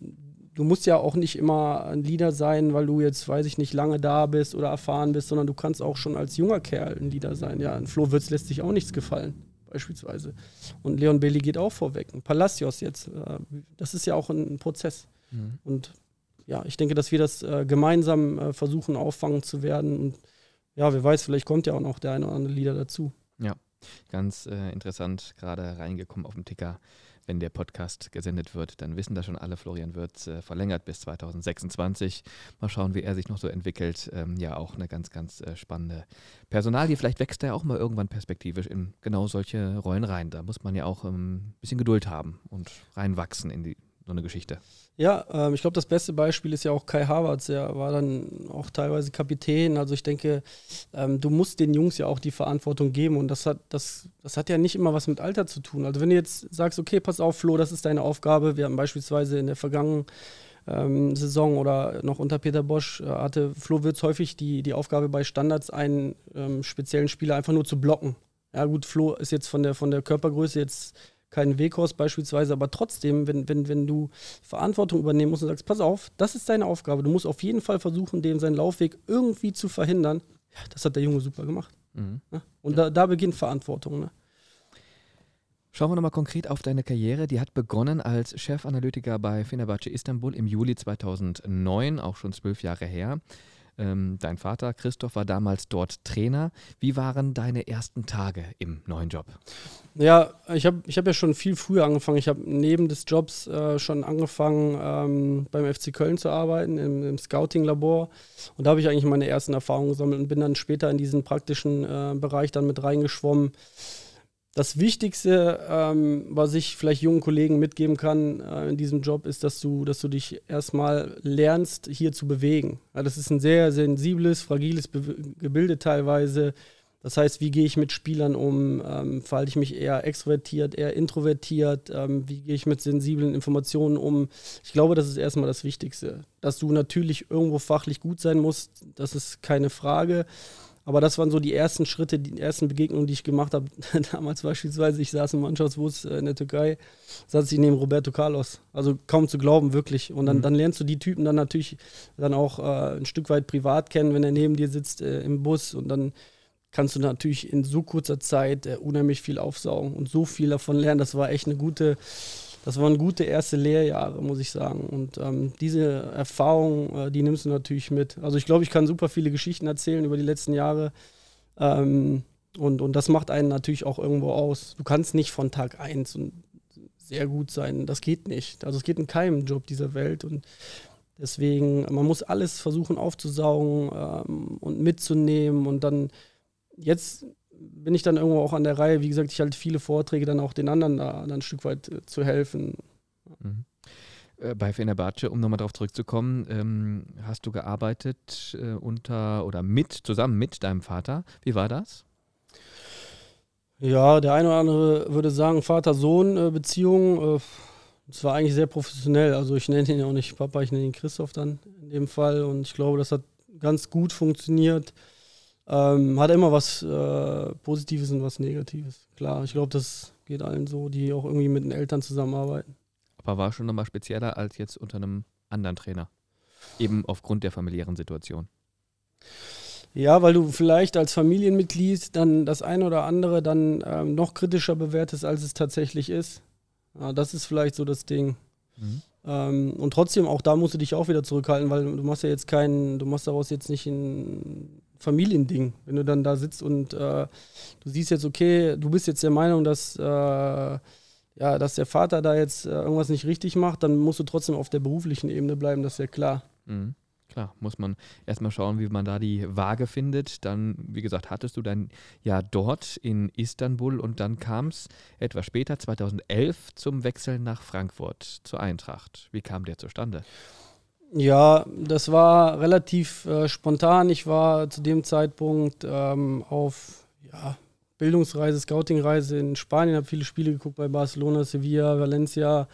du musst ja auch nicht immer ein Leader sein, weil du jetzt, weiß ich nicht, lange da bist oder erfahren bist, sondern du kannst auch schon als junger Kerl ein Leader sein. Ja, ein Flo Würz lässt sich auch nichts gefallen, beispielsweise. Und Leon Bailey geht auch vorweg. Ein Palacios jetzt, äh, das ist ja auch ein, Prozess. Mhm. Und ja, ich denke, dass wir das äh, gemeinsam äh, versuchen, auffangen zu werden. Und ja, wer weiß, vielleicht kommt ja auch noch der eine oder andere Leader dazu. Ja, ganz äh, interessant, gerade reingekommen auf dem Ticker wenn der Podcast gesendet wird, dann wissen das schon alle. Florian wird äh, verlängert bis 2026. Mal schauen, wie er sich noch so entwickelt. Ähm, ja, auch eine ganz, ganz äh, spannende Personalie. Vielleicht wächst er auch mal irgendwann perspektivisch in genau solche Rollen rein. Da muss man ja auch ein ähm, bisschen Geduld haben und reinwachsen in die, so eine Geschichte. Ja, ähm, ich glaube, das beste Beispiel ist ja auch Kai Havertz. Er war dann auch teilweise Kapitän. Also ich denke, ähm, du musst den Jungs ja auch die Verantwortung geben. Und das hat, das, das hat ja nicht immer was mit Alter zu tun. Also wenn du jetzt sagst, okay, pass auf, Flo, das ist deine Aufgabe. Wir haben beispielsweise in der vergangenen ähm, Saison oder noch unter Peter Bosch äh, hatte Flo Wirtz häufig die, die Aufgabe bei Standards einen ähm, speziellen Spieler einfach nur zu blocken. Ja gut, Flo ist jetzt von der, von der Körpergröße jetzt kein Weghorst beispielsweise, aber trotzdem, wenn, wenn, wenn du Verantwortung übernehmen musst und sagst, pass auf, das ist deine Aufgabe, du musst auf jeden Fall versuchen, dem seinen Laufweg irgendwie zu verhindern, ja, das hat der Junge super gemacht. Mhm. Ja? Und da, da beginnt Verantwortung. Ne? Schauen wir nochmal konkret auf deine Karriere. Die hat begonnen als Chefanalytiker bei Fenerbahce Istanbul im Juli 2009, auch schon zwölf Jahre her. Ähm, dein Vater Christoph war damals dort Trainer. Wie waren deine ersten Tage im neuen Job? Ja, ich habe ich hab ja schon viel früher angefangen. Ich habe neben des Jobs äh, schon angefangen, ähm, beim FC Köln zu arbeiten, im, im Scouting-Labor. Und da habe ich eigentlich meine ersten Erfahrungen gesammelt und bin dann später in diesen praktischen äh, Bereich dann mit reingeschwommen das Wichtigste, ähm, was ich vielleicht jungen Kollegen mitgeben kann äh, in diesem Job, ist, dass du, dass du dich erstmal lernst, hier zu bewegen. Ja, das ist ein sehr sensibles, fragiles Be Gebilde teilweise. Das heißt, wie gehe ich mit Spielern um? Ähm, verhalte ich mich eher extrovertiert, eher introvertiert? Ähm, wie gehe ich mit sensiblen Informationen um? Ich glaube, das ist erstmal das Wichtigste. Dass du natürlich irgendwo fachlich gut sein musst, das ist keine Frage. Aber das waren so die ersten Schritte, die ersten Begegnungen, die ich gemacht habe. Damals beispielsweise, ich saß im Mannschaftsbus äh, in der Türkei, saß ich neben Roberto Carlos. Also kaum zu glauben, wirklich. Und dann, mhm. dann lernst du die Typen dann natürlich dann auch äh, ein Stück weit privat kennen, wenn er neben dir sitzt äh, im Bus. Und dann kannst du natürlich in so kurzer Zeit äh, unheimlich viel aufsaugen und so viel davon lernen. Das war echt eine gute das waren gute erste Lehrjahre, muss ich sagen. Und ähm, diese Erfahrung, äh, die nimmst du natürlich mit. Also ich glaube, ich kann super viele Geschichten erzählen über die letzten Jahre. Ähm, und, und das macht einen natürlich auch irgendwo aus. Du kannst nicht von Tag 1 und sehr gut sein. Das geht nicht. Also es geht in keinem Job dieser Welt und deswegen, man muss alles versuchen aufzusaugen ähm, und mitzunehmen und dann jetzt bin ich dann irgendwo auch an der Reihe, wie gesagt, ich halte viele Vorträge, dann auch den anderen da dann ein Stück weit äh, zu helfen. Mhm. Äh, bei Fenerbahce, um nochmal darauf zurückzukommen, ähm, hast du gearbeitet äh, unter oder mit, zusammen mit deinem Vater. Wie war das? Ja, der eine oder andere würde sagen, Vater-Sohn-Beziehung. Äh, es war eigentlich sehr professionell. Also ich nenne ihn auch nicht Papa, ich nenne ihn Christoph dann in dem Fall. Und ich glaube, das hat ganz gut funktioniert. Ähm, hat immer was äh, Positives und was Negatives. Klar, ich glaube, das geht allen so, die auch irgendwie mit den Eltern zusammenarbeiten. Aber war schon nochmal spezieller als jetzt unter einem anderen Trainer. Eben aufgrund der familiären Situation. Ja, weil du vielleicht als Familienmitglied dann das eine oder andere dann ähm, noch kritischer bewertest, als es tatsächlich ist. Ja, das ist vielleicht so das Ding. Mhm. Ähm, und trotzdem, auch da musst du dich auch wieder zurückhalten, weil du machst ja jetzt keinen, du machst daraus jetzt nicht ein Familiending. Wenn du dann da sitzt und äh, du siehst jetzt, okay, du bist jetzt der Meinung, dass, äh, ja, dass der Vater da jetzt äh, irgendwas nicht richtig macht, dann musst du trotzdem auf der beruflichen Ebene bleiben, das ist ja klar. Mhm. Klar, muss man erstmal schauen, wie man da die Waage findet. Dann, wie gesagt, hattest du dein Jahr dort in Istanbul und dann kam es etwas später, 2011, zum Wechsel nach Frankfurt zur Eintracht. Wie kam der zustande? Ja, das war relativ äh, spontan. Ich war zu dem Zeitpunkt ähm, auf ja, Bildungsreise, Scoutingreise in Spanien, habe viele Spiele geguckt bei Barcelona, Sevilla, Valencia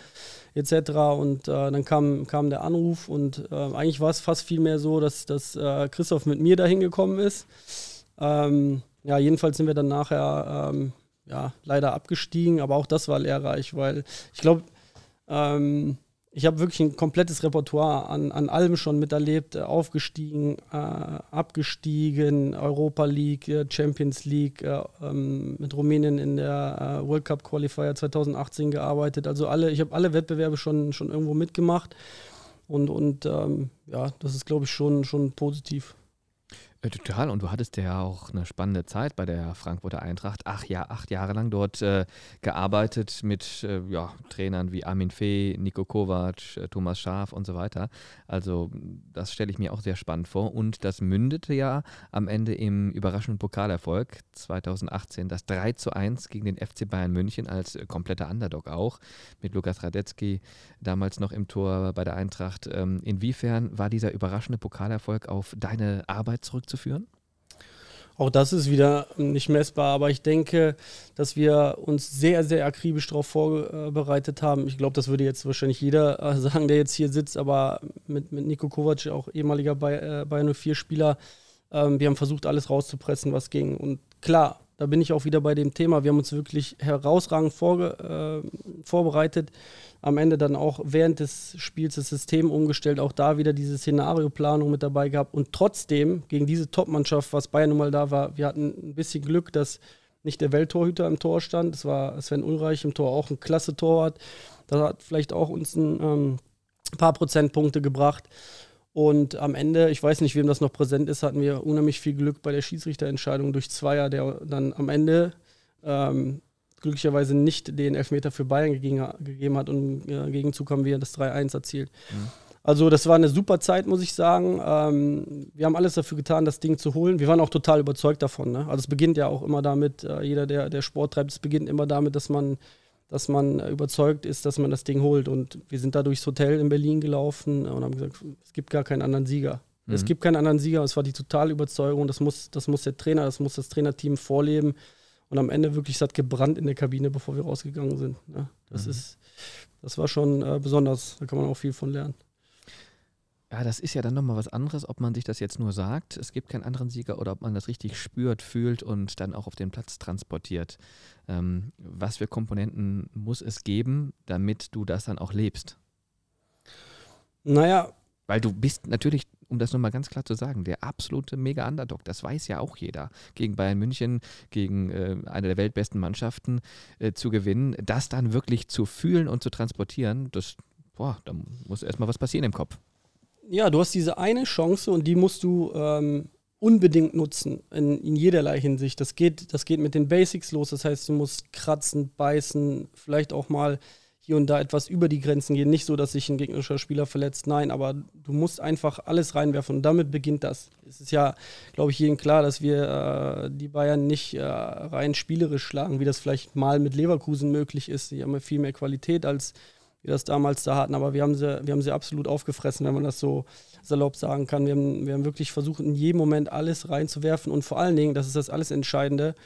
etc. Und äh, dann kam, kam der Anruf und äh, eigentlich war es fast viel mehr so, dass, dass äh, Christoph mit mir dahin gekommen ist. Ähm, ja, jedenfalls sind wir dann nachher ähm, ja, leider abgestiegen, aber auch das war lehrreich, weil ich glaube, ähm, ich habe wirklich ein komplettes Repertoire an, an allem schon miterlebt, äh, aufgestiegen, äh, abgestiegen, Europa League, äh, Champions League, äh, ähm, mit Rumänien in der äh, World Cup Qualifier 2018 gearbeitet. Also alle, ich habe alle Wettbewerbe schon, schon irgendwo mitgemacht und, und ähm, ja, das ist glaube ich schon, schon positiv. Äh, total. Und du hattest ja auch eine spannende Zeit bei der Frankfurter Eintracht. Ach ja, acht Jahre lang dort äh, gearbeitet mit äh, ja, Trainern wie Armin Fee, Nico Kovac, äh, Thomas Schaaf und so weiter. Also das stelle ich mir auch sehr spannend vor. Und das mündete ja am Ende im überraschenden Pokalerfolg 2018, das 3 zu 1 gegen den FC Bayern München als äh, kompletter Underdog auch, mit Lukas Radetzky damals noch im Tor bei der Eintracht. Ähm, inwiefern war dieser überraschende Pokalerfolg auf deine Arbeit zurückzuführen? Zurückzuführen? Auch das ist wieder nicht messbar, aber ich denke, dass wir uns sehr, sehr akribisch darauf vorbereitet haben. Ich glaube, das würde jetzt wahrscheinlich jeder äh, sagen, der jetzt hier sitzt, aber mit, mit Nico Kovac, auch ehemaliger Bayern 04-Spieler, ähm, wir haben versucht, alles rauszupressen, was ging. Und klar, da bin ich auch wieder bei dem Thema. Wir haben uns wirklich herausragend vorge äh, vorbereitet am Ende dann auch während des Spiels das System umgestellt, auch da wieder diese Szenarioplanung mit dabei gehabt. Und trotzdem gegen diese Top-Mannschaft, was Bayern nun mal da war, wir hatten ein bisschen Glück, dass nicht der Welttorhüter im Tor stand, es war Sven Ulreich im Tor auch ein klasse Torwart, das hat vielleicht auch uns ein ähm, paar Prozentpunkte gebracht. Und am Ende, ich weiß nicht, wem das noch präsent ist, hatten wir unheimlich viel Glück bei der Schiedsrichterentscheidung durch Zweier, der dann am Ende ähm, glücklicherweise nicht den Elfmeter für Bayern gegeben, gegeben hat und im Gegenzug haben wir das 3-1 erzielt. Mhm. Also das war eine super Zeit, muss ich sagen. Ähm, wir haben alles dafür getan, das Ding zu holen. Wir waren auch total überzeugt davon. Ne? Also es beginnt ja auch immer damit, äh, jeder, der, der Sport treibt, es beginnt immer damit, dass man, dass man überzeugt ist, dass man das Ding holt. Und wir sind da durchs Hotel in Berlin gelaufen und haben gesagt, es gibt gar keinen anderen Sieger. Mhm. Es gibt keinen anderen Sieger. Es war die totale Überzeugung. Das muss, das muss der Trainer, das muss das Trainerteam vorleben. Und am Ende wirklich, hat gebrannt in der Kabine, bevor wir rausgegangen sind. Ja, das mhm. ist, das war schon äh, besonders. Da kann man auch viel von lernen. Ja, das ist ja dann nochmal was anderes, ob man sich das jetzt nur sagt, es gibt keinen anderen Sieger, oder ob man das richtig spürt, fühlt und dann auch auf den Platz transportiert. Ähm, was für Komponenten muss es geben, damit du das dann auch lebst? Naja. Weil du bist natürlich um das nochmal ganz klar zu sagen, der absolute Mega-Underdog, das weiß ja auch jeder, gegen Bayern München, gegen äh, eine der weltbesten Mannschaften äh, zu gewinnen, das dann wirklich zu fühlen und zu transportieren, das, boah, da muss erstmal was passieren im Kopf. Ja, du hast diese eine Chance und die musst du ähm, unbedingt nutzen, in, in jederlei Hinsicht. Das geht, das geht mit den Basics los, das heißt, du musst kratzen, beißen, vielleicht auch mal hier und da etwas über die Grenzen gehen. Nicht so, dass sich ein gegnerischer Spieler verletzt, nein, aber du musst einfach alles reinwerfen und damit beginnt das. Es ist ja, glaube ich, jedem klar, dass wir äh, die Bayern nicht äh, rein spielerisch schlagen, wie das vielleicht mal mit Leverkusen möglich ist. Die haben ja viel mehr Qualität, als wir das damals da hatten, aber wir haben sie, wir haben sie absolut aufgefressen, wenn man das so salopp sagen kann. Wir haben, wir haben wirklich versucht, in jedem Moment alles reinzuwerfen und vor allen Dingen, das ist das alles Entscheidende,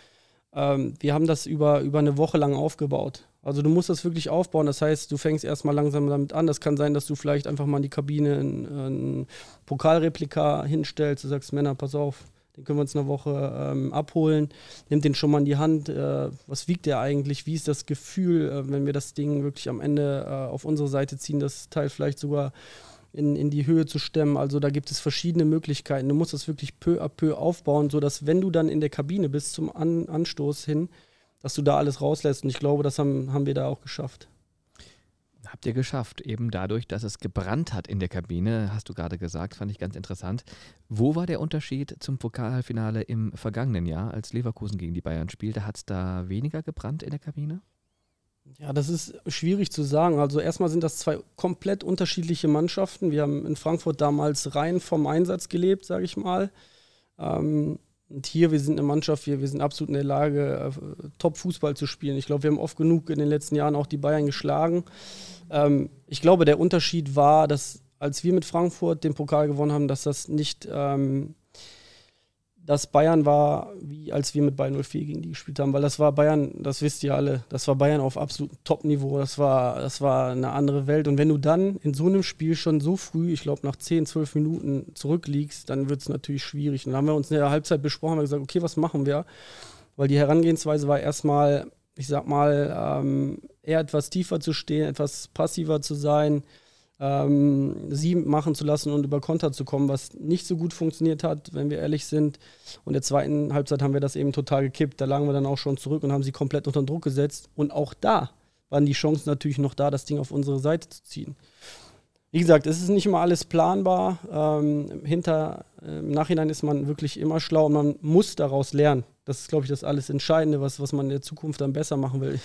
ähm, wir haben das über, über eine Woche lang aufgebaut. Also du musst das wirklich aufbauen. Das heißt, du fängst erstmal langsam damit an. Das kann sein, dass du vielleicht einfach mal in die Kabine ein, Pokalreplika hinstellst. Du sagst, Männer, pass auf, den können wir uns eine Woche ähm, abholen. Nimm den schon mal in die Hand. Äh, was wiegt der eigentlich? Wie ist das Gefühl, äh, wenn wir das Ding wirklich am Ende äh, auf unsere Seite ziehen, das Teil vielleicht sogar in, in die Höhe zu stemmen. Also da gibt es verschiedene Möglichkeiten. Du musst das wirklich peu à peu aufbauen, sodass wenn du dann in der Kabine bist zum An Anstoß hin, dass du da alles rauslässt. Und ich glaube, das haben, haben wir da auch geschafft. Habt ihr geschafft, eben dadurch, dass es gebrannt hat in der Kabine, hast du gerade gesagt, fand ich ganz interessant. Wo war der Unterschied zum Pokalfinale im vergangenen Jahr, als Leverkusen gegen die Bayern spielte? Hat es da weniger gebrannt in der Kabine? Ja, das ist schwierig zu sagen. Also erstmal sind das zwei komplett unterschiedliche Mannschaften. Wir haben in Frankfurt damals rein vom Einsatz gelebt, sage ich mal. Ähm, und hier, wir sind eine Mannschaft, wir, wir sind absolut in der Lage, äh, Top-Fußball zu spielen. Ich glaube, wir haben oft genug in den letzten Jahren auch die Bayern geschlagen. Ähm, ich glaube, der Unterschied war, dass als wir mit Frankfurt den Pokal gewonnen haben, dass das nicht ähm, dass Bayern war, wie als wir mit Bayern 04 gegen die gespielt haben, weil das war Bayern, das wisst ihr alle, das war Bayern auf absolutem Top-Niveau, das war, das war eine andere Welt. Und wenn du dann in so einem Spiel schon so früh, ich glaube nach 10, 12 Minuten zurückliegst, dann wird es natürlich schwierig. Und dann haben wir uns in der Halbzeit besprochen, haben gesagt, okay, was machen wir? Weil die Herangehensweise war erstmal, ich sag mal, ähm, eher etwas tiefer zu stehen, etwas passiver zu sein, ähm, sie machen zu lassen und über Konter zu kommen, was nicht so gut funktioniert hat, wenn wir ehrlich sind. Und in der zweiten Halbzeit haben wir das eben total gekippt. Da lagen wir dann auch schon zurück und haben sie komplett unter Druck gesetzt. Und auch da waren die Chancen natürlich noch da, das Ding auf unsere Seite zu ziehen. Wie gesagt, es ist nicht immer alles planbar. Ähm, hinter, äh, Im Nachhinein ist man wirklich immer schlau und man muss daraus lernen. Das ist, glaube ich, das alles Entscheidende, was, was man in der Zukunft dann besser machen will.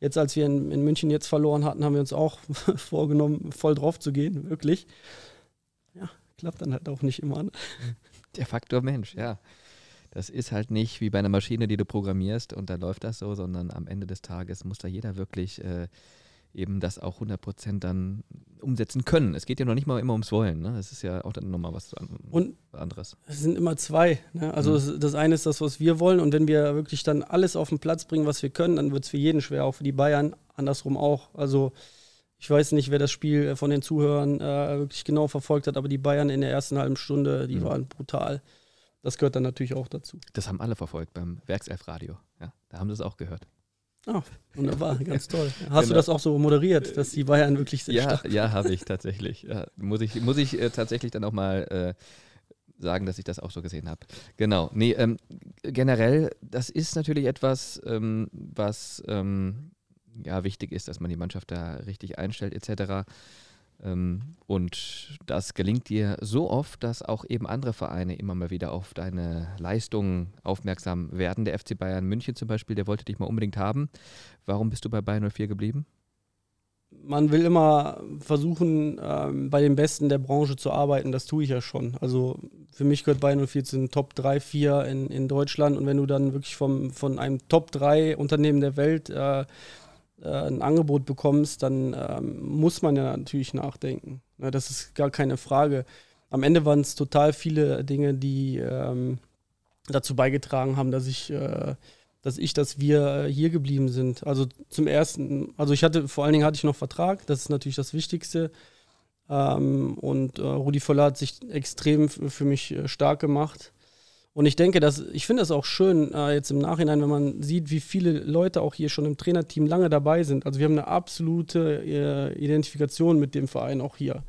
Jetzt, als wir in, in München jetzt verloren hatten, haben wir uns auch vorgenommen, voll drauf zu gehen, wirklich. Ja, klappt dann halt auch nicht immer. Ne? Der Faktor Mensch, ja. Das ist halt nicht wie bei einer Maschine, die du programmierst und dann läuft das so, sondern am Ende des Tages muss da jeder wirklich äh, eben das auch 100% dann umsetzen können. Es geht ja noch nicht mal immer ums Wollen. Ne? Es ist ja auch dann nochmal was und anderes. Es sind immer zwei. Ne? Also mhm. das eine ist das, was wir wollen und wenn wir wirklich dann alles auf den Platz bringen, was wir können, dann wird es für jeden schwer, auch für die Bayern, andersrum auch. Also ich weiß nicht, wer das Spiel von den Zuhörern äh, wirklich genau verfolgt hat, aber die Bayern in der ersten halben Stunde, die mhm. waren brutal. Das gehört dann natürlich auch dazu. Das haben alle verfolgt beim Werkself-Radio. Ja, da haben sie es auch gehört. Oh, wunderbar, ganz toll. Hast genau. du das auch so moderiert, dass die Bayern wirklich sehr ja, stark Ja, habe ich tatsächlich. Ja, muss ich, muss ich äh, tatsächlich dann auch mal äh, sagen, dass ich das auch so gesehen habe. Genau. Nee, ähm, generell, das ist natürlich etwas, ähm, was ähm, ja wichtig ist, dass man die Mannschaft da richtig einstellt, etc. Ähm, und das gelingt dir so oft, dass auch eben andere Vereine immer mal wieder auf deine Leistungen aufmerksam werden. Der FC Bayern München zum Beispiel, der wollte dich mal unbedingt haben. Warum bist du bei Bayern 04 geblieben? Man will immer versuchen, ähm, bei den Besten der Branche zu arbeiten. Das tue ich ja schon. Also für mich gehört Bayern 04 zu den Top 3, 4 in, in Deutschland. Und wenn du dann wirklich vom, von einem Top 3 Unternehmen der Welt äh, äh, ein Angebot bekommst, dann ähm, muss man ja natürlich nachdenken. Ja, das ist gar keine Frage. Am Ende waren es total viele Dinge, die ähm, dazu beigetragen haben, dass ich, äh, dass ich, dass wir äh, hier geblieben sind. Also zum ersten, also ich hatte, vor allen Dingen hatte ich noch Vertrag, das ist natürlich das Wichtigste. Ähm, und äh, Rudi Völler hat sich extrem für mich äh, stark gemacht. Und ich denke, dass ich finde es auch schön, äh, jetzt im Nachhinein, wenn man sieht, wie viele Leute auch hier schon im Trainerteam lange dabei sind. Also wir haben eine absolute äh, Identifikation mit dem Verein auch hier.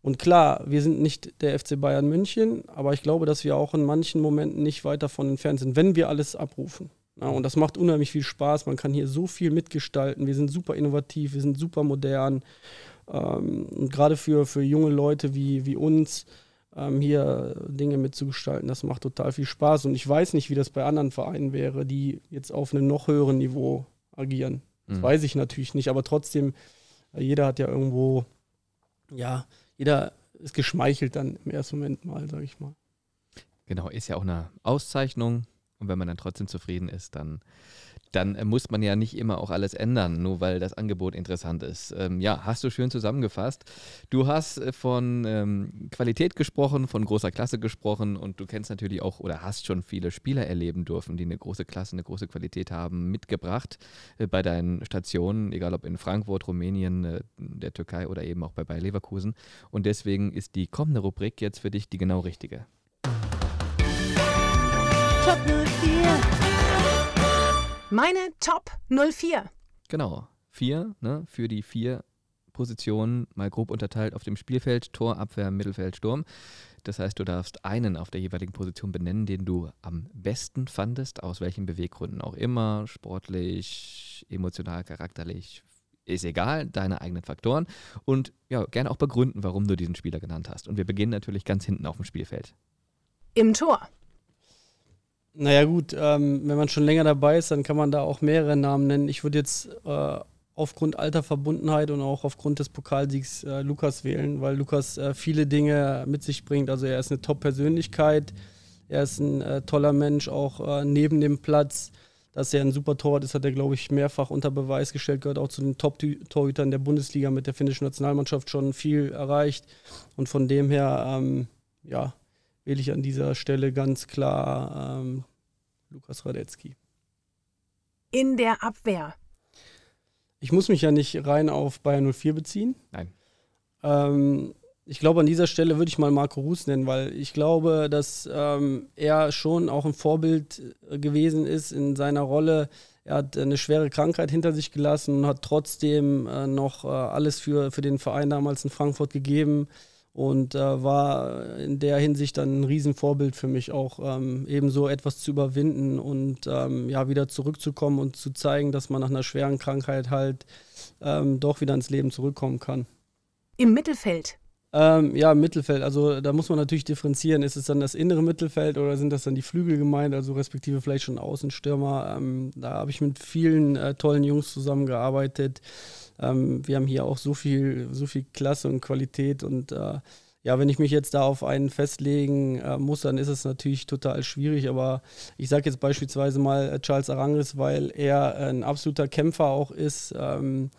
Und klar, wir sind nicht der FC Bayern München, aber ich glaube, dass wir auch in manchen Momenten nicht weit davon entfernt sind, wenn wir alles abrufen. Ja, und das macht unheimlich viel Spaß. Man kann hier so viel mitgestalten. Wir sind super innovativ, wir sind super modern. Ähm, und gerade für, für junge Leute wie, wie uns ähm, hier Dinge mitzugestalten. Das macht total viel Spaß und ich weiß nicht, wie das bei anderen Vereinen wäre, die jetzt auf einem noch höheren Niveau agieren. Das mhm. weiß ich natürlich nicht, aber trotzdem, äh, jeder hat ja irgendwo, ja, jeder ist geschmeichelt dann im ersten Moment mal, sage ich mal. Genau, ist ja auch eine Auszeichnung. Und wenn man dann trotzdem zufrieden ist, dann dann äh, muss man ja nicht immer auch alles ändern, nur weil das Angebot interessant ist. Ähm, ja, hast du schön zusammengefasst. Du hast äh, von ähm, Qualität gesprochen, von großer Klasse gesprochen und du kennst natürlich auch oder hast schon viele Spieler erleben dürfen, die eine große Klasse, eine große Qualität haben, mitgebracht äh, bei deinen Stationen, egal ob in Frankfurt, Rumänien, äh, der Türkei oder eben auch bei Bayer Leverkusen. Und deswegen ist die kommende Rubrik jetzt für dich die genau richtige. Top 04 meine Top 04. Genau. Vier, ne, für die vier Positionen mal grob unterteilt auf dem Spielfeld, Tor, Abwehr, Mittelfeld, Sturm. Das heißt, du darfst einen auf der jeweiligen Position benennen, den du am besten fandest, aus welchen Beweggründen auch immer, sportlich, emotional, charakterlich, ist egal, deine eigenen Faktoren und ja, gerne auch begründen, warum du diesen Spieler genannt hast. Und wir beginnen natürlich ganz hinten auf dem Spielfeld. Im Tor. Naja gut, ähm, wenn man schon länger dabei ist, dann kann man da auch mehrere Namen nennen. Ich würde jetzt äh, aufgrund alter Verbundenheit und auch aufgrund des Pokalsiegs äh, Lukas wählen, weil Lukas äh, viele Dinge mit sich bringt. Also er ist eine Top-Persönlichkeit, er ist ein äh, toller Mensch, auch äh, neben dem Platz. Dass er ein super Torwart ist, hat er, glaube ich, mehrfach unter Beweis gestellt, gehört auch zu den Top-Torhütern der Bundesliga mit der finnischen Nationalmannschaft schon viel erreicht. Und von dem her, ähm, ja, wähle ich an dieser Stelle ganz klar ähm, Lukas Radetzky. In der Abwehr. Ich muss mich ja nicht rein auf Bayern 04 beziehen. Nein. Ähm, ich glaube, an dieser Stelle würde ich mal Marco Ruß nennen, weil ich glaube, dass ähm, er schon auch ein Vorbild äh, gewesen ist in seiner Rolle. Er hat eine schwere Krankheit hinter sich gelassen und hat trotzdem äh, noch äh, alles für, für den Verein damals in Frankfurt gegeben und äh, war in der Hinsicht dann ein Riesenvorbild für mich auch, ähm, eben so etwas zu überwinden und ähm, ja, wieder zurückzukommen und zu zeigen, dass man nach einer schweren Krankheit halt ähm, doch wieder ins Leben zurückkommen kann. Im Mittelfeld. Ähm, ja, im Mittelfeld. Also da muss man natürlich differenzieren. Ist es dann das innere Mittelfeld oder sind das dann die Flügel gemeint, also respektive vielleicht schon Außenstürmer? Ähm, da habe ich mit vielen äh, tollen Jungs zusammengearbeitet. Ähm, wir haben hier auch so viel, so viel Klasse und Qualität und äh, ja, wenn ich mich jetzt da auf einen festlegen äh, muss, dann ist es natürlich total schwierig. Aber ich sage jetzt beispielsweise mal äh, Charles Arangis, weil er ein absoluter Kämpfer auch ist. Ähm,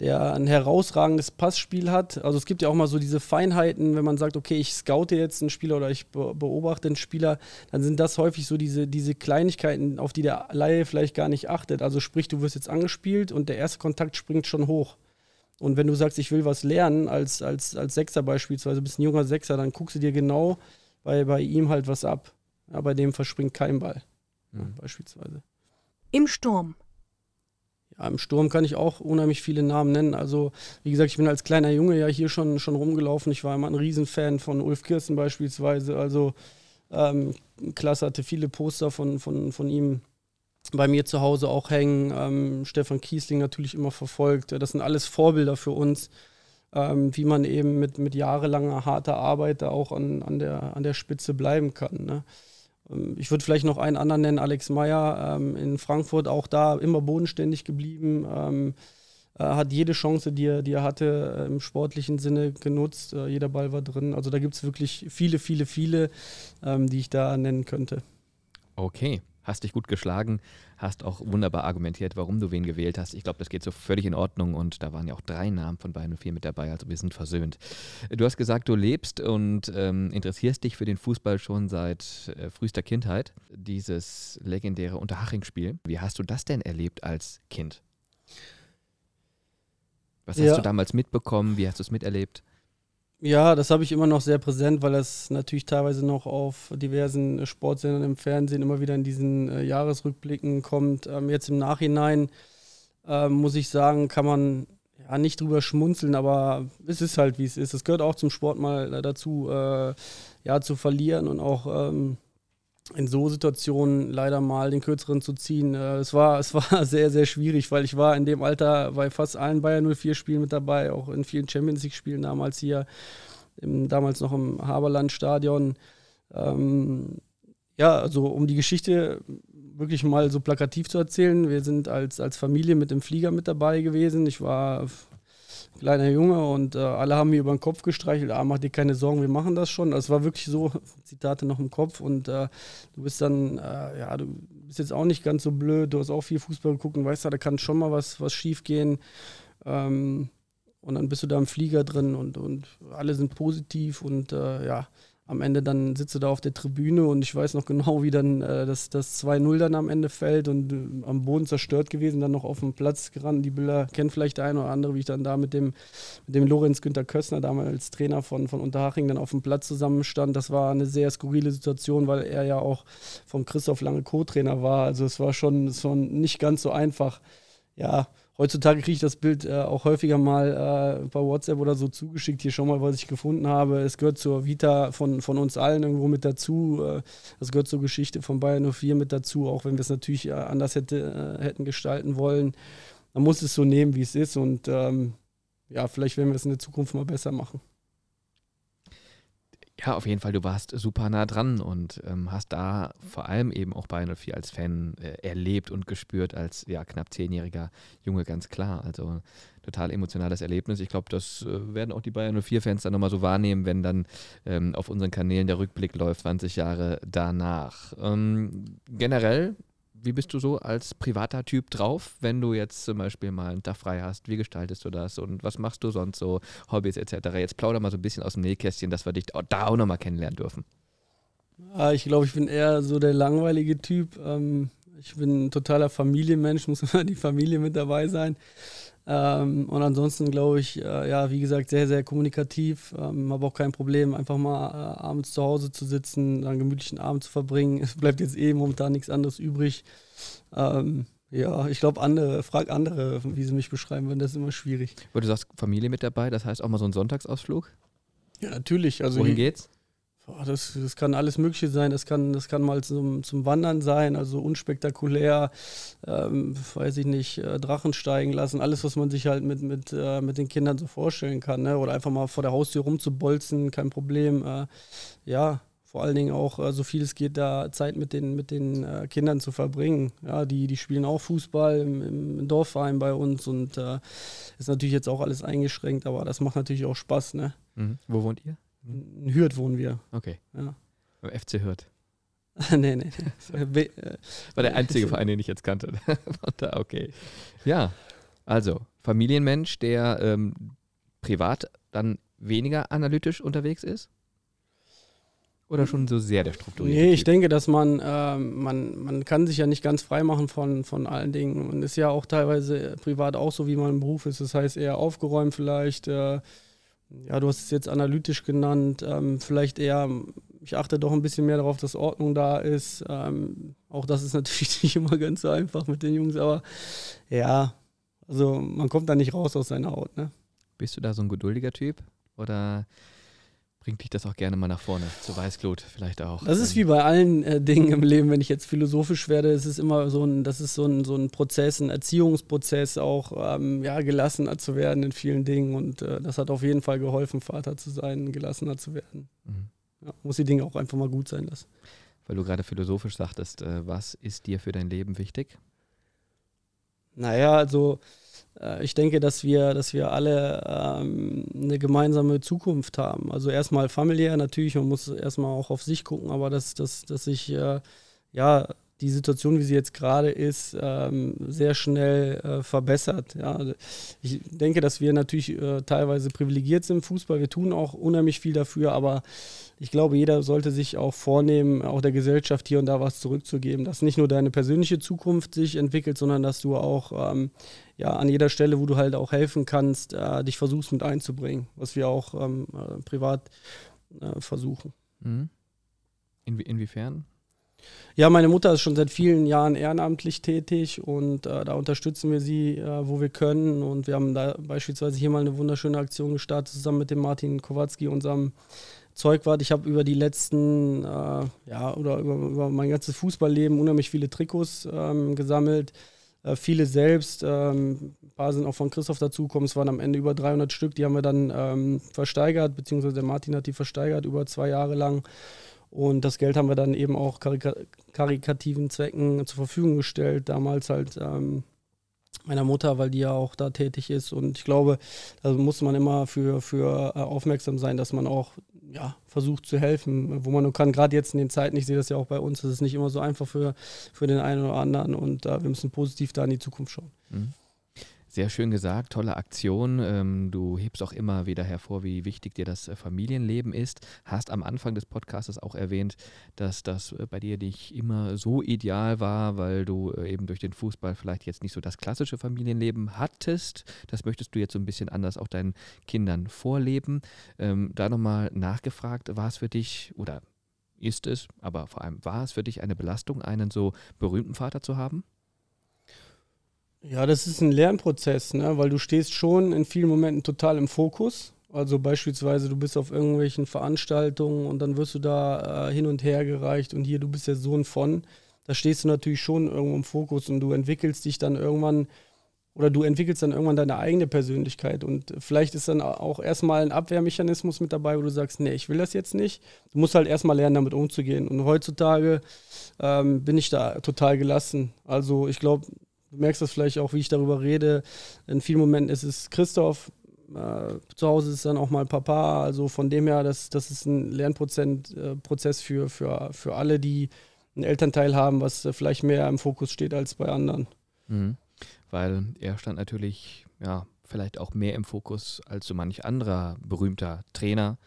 der ein herausragendes Passspiel hat. Also es gibt ja auch mal so diese Feinheiten, wenn man sagt, okay, ich scoute jetzt einen Spieler oder ich beobachte einen Spieler, dann sind das häufig so diese, diese Kleinigkeiten, auf die der Laie vielleicht gar nicht achtet. Also sprich, du wirst jetzt angespielt und der erste Kontakt springt schon hoch. Und wenn du sagst, ich will was lernen, als, als, als Sechser beispielsweise, bist ein junger Sechser, dann guckst du dir genau bei, bei ihm halt was ab. Ja, bei dem verspringt kein Ball. Mhm. beispielsweise. Im Sturm. Ja, Im Sturm kann ich auch unheimlich viele Namen nennen. Also, wie gesagt, ich bin als kleiner Junge ja hier schon, schon rumgelaufen. Ich war immer ein Riesenfan von Ulf Kirsten beispielsweise. Also, ähm, Klasse hatte viele Poster von, von, von ihm bei mir zu Hause auch hängen. Ähm, Stefan Kiesling natürlich immer verfolgt. Das sind alles Vorbilder für uns, ähm, wie man eben mit, mit jahrelanger harter Arbeit da auch an, an, der, an der Spitze bleiben kann. Ne? Ähm, ich würde vielleicht noch einen anderen nennen, Alex Meyer ähm, in Frankfurt, auch da immer bodenständig geblieben. Ähm, äh, hat jede Chance, die er, die er hatte, äh, im sportlichen Sinne genutzt. Äh, jeder Ball war drin. Also da gibt es wirklich viele, viele, viele, ähm, die ich da nennen könnte. Okay hast dich gut geschlagen, hast auch wunderbar argumentiert, warum du wen gewählt hast. Ich glaube, das geht so völlig in Ordnung und da waren ja auch drei Namen von Bayern 04 mit dabei, also wir sind versöhnt. Du hast gesagt, du lebst und ähm, interessierst dich für den Fußball schon seit äh, frühester Kindheit. Dieses legendäre Unterhaching-Spiel. Wie hast du das denn erlebt als Kind? Was hast ja. du damals mitbekommen? Wie hast du es miterlebt? Ja, das habe ich immer noch sehr präsent, weil das natürlich teilweise noch auf diversen Sportsendern im Fernsehen immer wieder in diesen äh, Jahresrückblicken kommt. Ähm, jetzt im Nachhinein äh, muss ich sagen, kann man ja nicht drüber schmunzeln, aber es ist halt wie es ist. Es gehört auch zum Sport mal äh, dazu, äh, ja, zu verlieren und auch ähm, in so Situationen leider mal den kürzeren zu ziehen. Äh, es, war, es war sehr, sehr schwierig, weil ich war in dem Alter bei fast allen Bayern 04-Spielen mit dabei, auch in vielen Champions League-Spielen damals hier, im, damals noch im Haberland-Stadion. Ähm, ja, also um die Geschichte wirklich mal so plakativ zu erzählen, wir sind als, als Familie mit dem Flieger mit dabei gewesen. Ich war kleiner Junge und äh, alle haben mir über den Kopf gestreichelt, ah, mach dir keine Sorgen, wir machen das schon. Das war wirklich so, Zitate noch im Kopf und äh, du bist dann, äh, ja, du bist jetzt auch nicht ganz so blöd, du hast auch viel Fußball geguckt und weißt ja, da kann schon mal was, was schief gehen. Ähm, und dann bist du da im Flieger drin und, und alle sind positiv und äh, ja, am Ende dann sitzt du da auf der Tribüne und ich weiß noch genau, wie dann äh, das, das 2-0 dann am Ende fällt und äh, am Boden zerstört gewesen, dann noch auf dem Platz gerannt. Die Bilder kennt vielleicht der eine oder andere, wie ich dann da mit dem, mit dem Lorenz Günther Kössner, damals als Trainer von, von Unterhaching, dann auf dem Platz zusammenstand. Das war eine sehr skurrile Situation, weil er ja auch vom Christoph Lange Co-Trainer war. Also es war schon, schon nicht ganz so einfach. Ja, Heutzutage kriege ich das Bild äh, auch häufiger mal äh, bei WhatsApp oder so zugeschickt. Hier schon mal, was ich gefunden habe. Es gehört zur Vita von, von uns allen irgendwo mit dazu. Äh, das gehört zur Geschichte von Bayern 04 mit dazu, auch wenn wir es natürlich äh, anders hätte, äh, hätten gestalten wollen. Man muss es so nehmen, wie es ist. Und ähm, ja, vielleicht werden wir es in der Zukunft mal besser machen. Ja, auf jeden Fall, du warst super nah dran und ähm, hast da vor allem eben auch Bayern 04 als Fan äh, erlebt und gespürt, als ja, knapp zehnjähriger Junge, ganz klar. Also total emotionales Erlebnis. Ich glaube, das äh, werden auch die Bayern 04-Fans dann nochmal so wahrnehmen, wenn dann ähm, auf unseren Kanälen der Rückblick läuft, 20 Jahre danach. Ähm, generell wie bist du so als privater Typ drauf, wenn du jetzt zum Beispiel mal einen Tag frei hast? Wie gestaltest du das und was machst du sonst so, Hobbys etc.? Jetzt plauder mal so ein bisschen aus dem Nähkästchen, dass wir dich da auch nochmal kennenlernen dürfen. Ah, ich glaube, ich bin eher so der langweilige Typ. Ähm, ich bin ein totaler Familienmensch, muss immer die Familie mit dabei sein. Ähm, und ansonsten glaube ich, äh, ja, wie gesagt, sehr, sehr kommunikativ. Ähm, habe auch kein Problem, einfach mal äh, abends zu Hause zu sitzen, einen gemütlichen Abend zu verbringen. Es bleibt jetzt eh momentan nichts anderes übrig. Ähm, ja, ich glaube, andere, frag andere, wie sie mich beschreiben würden, das ist immer schwierig. Aber du sagst Familie mit dabei, das heißt auch mal so ein Sonntagsausflug? Ja, natürlich. Also Wohin geht's? Boah, das, das kann alles Mögliche sein. Das kann, das kann mal zum, zum Wandern sein, also unspektakulär, ähm, weiß ich nicht, äh, Drachen steigen lassen, alles, was man sich halt mit, mit, äh, mit den Kindern so vorstellen kann. Ne? Oder einfach mal vor der Haustür rumzubolzen, kein Problem. Äh, ja, vor allen Dingen auch, äh, so viel es geht, da Zeit mit den, mit den äh, Kindern zu verbringen. Ja, die, die spielen auch Fußball im, im Dorfverein bei uns und äh, ist natürlich jetzt auch alles eingeschränkt, aber das macht natürlich auch Spaß. Ne? Mhm. Wo wohnt ihr? In Hürth wohnen wir. Okay. Ja. Beim FC Hürth. nee, nee. nee. War der einzige Verein, den ich jetzt kannte. okay. Ja, also Familienmensch, der ähm, privat dann weniger analytisch unterwegs ist? Oder schon so sehr der strukturierte Nee, ich denke, dass man, ähm, man, man kann sich ja nicht ganz frei machen von, von allen Dingen. Und ist ja auch teilweise privat auch so, wie man im Beruf ist. Das heißt, eher aufgeräumt vielleicht, äh, ja, du hast es jetzt analytisch genannt, ähm, vielleicht eher, ich achte doch ein bisschen mehr darauf, dass Ordnung da ist. Ähm, auch das ist natürlich nicht immer ganz so einfach mit den Jungs, aber ja, also man kommt da nicht raus aus seiner Haut. Ne? Bist du da so ein geduldiger Typ oder bringt dich das auch gerne mal nach vorne, zu Weißglut vielleicht auch. Das ist wie bei allen äh, Dingen im Leben, wenn ich jetzt philosophisch werde, es ist immer so ein, das ist so ein, so ein Prozess, ein Erziehungsprozess, auch ähm, ja, gelassener zu werden in vielen Dingen und äh, das hat auf jeden Fall geholfen, Vater zu sein, gelassener zu werden. Mhm. Ja, muss die Dinge auch einfach mal gut sein lassen. Weil du gerade philosophisch sagtest, äh, was ist dir für dein Leben wichtig? Naja, also ich denke, dass wir, dass wir alle ähm, eine gemeinsame Zukunft haben. Also erstmal familiär natürlich, man muss erstmal auch auf sich gucken, aber dass, dass, dass sich äh, ja die Situation, wie sie jetzt gerade ist, ähm, sehr schnell äh, verbessert. Ja. Ich denke, dass wir natürlich äh, teilweise privilegiert sind im Fußball. Wir tun auch unheimlich viel dafür, aber ich glaube, jeder sollte sich auch vornehmen, auch der Gesellschaft hier und da was zurückzugeben, dass nicht nur deine persönliche Zukunft sich entwickelt, sondern dass du auch ähm, ja, an jeder Stelle, wo du halt auch helfen kannst, äh, dich versuchst mit einzubringen, was wir auch ähm, äh, privat äh, versuchen. Mhm. In, inwiefern? Ja, meine Mutter ist schon seit vielen Jahren ehrenamtlich tätig und äh, da unterstützen wir sie, äh, wo wir können. Und wir haben da beispielsweise hier mal eine wunderschöne Aktion gestartet, zusammen mit dem Martin Kowalski, unserem Zeugwart. Ich habe über die letzten, äh, ja, oder über, über, mein ganzes Fußballleben unheimlich viele Trikots ähm, gesammelt. Äh, viele selbst, ähm, ein paar sind auch von Christoph dazugekommen. Es waren am Ende über 300 Stück, die haben wir dann ähm, versteigert, beziehungsweise der Martin hat die versteigert über zwei Jahre lang. Und das Geld haben wir dann eben auch karika karikativen Zwecken zur Verfügung gestellt. Damals halt ähm, meiner Mutter, weil die ja auch da tätig ist. Und ich glaube, da muss man immer für, für äh, aufmerksam sein, dass man auch ja, versucht zu helfen, wo man nur kann. Gerade jetzt in den Zeiten, ich sehe das ja auch bei uns, das ist nicht immer so einfach für, für den einen oder anderen. Und äh, wir müssen positiv da in die Zukunft schauen. Mhm. Sehr schön gesagt, tolle Aktion. Ähm, du hebst auch immer wieder hervor, wie wichtig dir das äh, Familienleben ist. Hast am Anfang des Podcasts auch erwähnt, dass das äh, bei dir nicht immer so ideal war, weil du äh, eben durch den Fußball vielleicht jetzt nicht so das klassische Familienleben hattest. Das möchtest du jetzt so ein bisschen anders auch deinen Kindern vorleben. Ähm, da nochmal nachgefragt, war es für dich oder ist es, aber vor allem war es für dich eine Belastung, einen so berühmten Vater zu haben? Ja, das ist ein Lernprozess, ne? weil du stehst schon in vielen Momenten total im Fokus. Also beispielsweise, du bist auf irgendwelchen Veranstaltungen und dann wirst du da äh, hin und her gereicht und hier, du bist der Sohn von. Da stehst du natürlich schon irgendwo im Fokus und du entwickelst dich dann irgendwann oder du entwickelst dann irgendwann deine eigene Persönlichkeit und vielleicht ist dann auch erstmal ein Abwehrmechanismus mit dabei, wo du sagst, nee, ich will das jetzt nicht. Du musst halt erstmal lernen, damit umzugehen. Und heutzutage ähm, bin ich da total gelassen. Also ich glaube, Du merkst das vielleicht auch, wie ich darüber rede. In vielen Momenten ist es Christoph, äh, zu Hause ist dann auch mal Papa. Also von dem her, das, das ist ein Lernprozess äh, für, für, für alle, die einen Elternteil haben, was äh, vielleicht mehr im Fokus steht als bei anderen. Mhm. Weil er stand natürlich, ja, vielleicht auch mehr im Fokus als so manch anderer berühmter Trainer.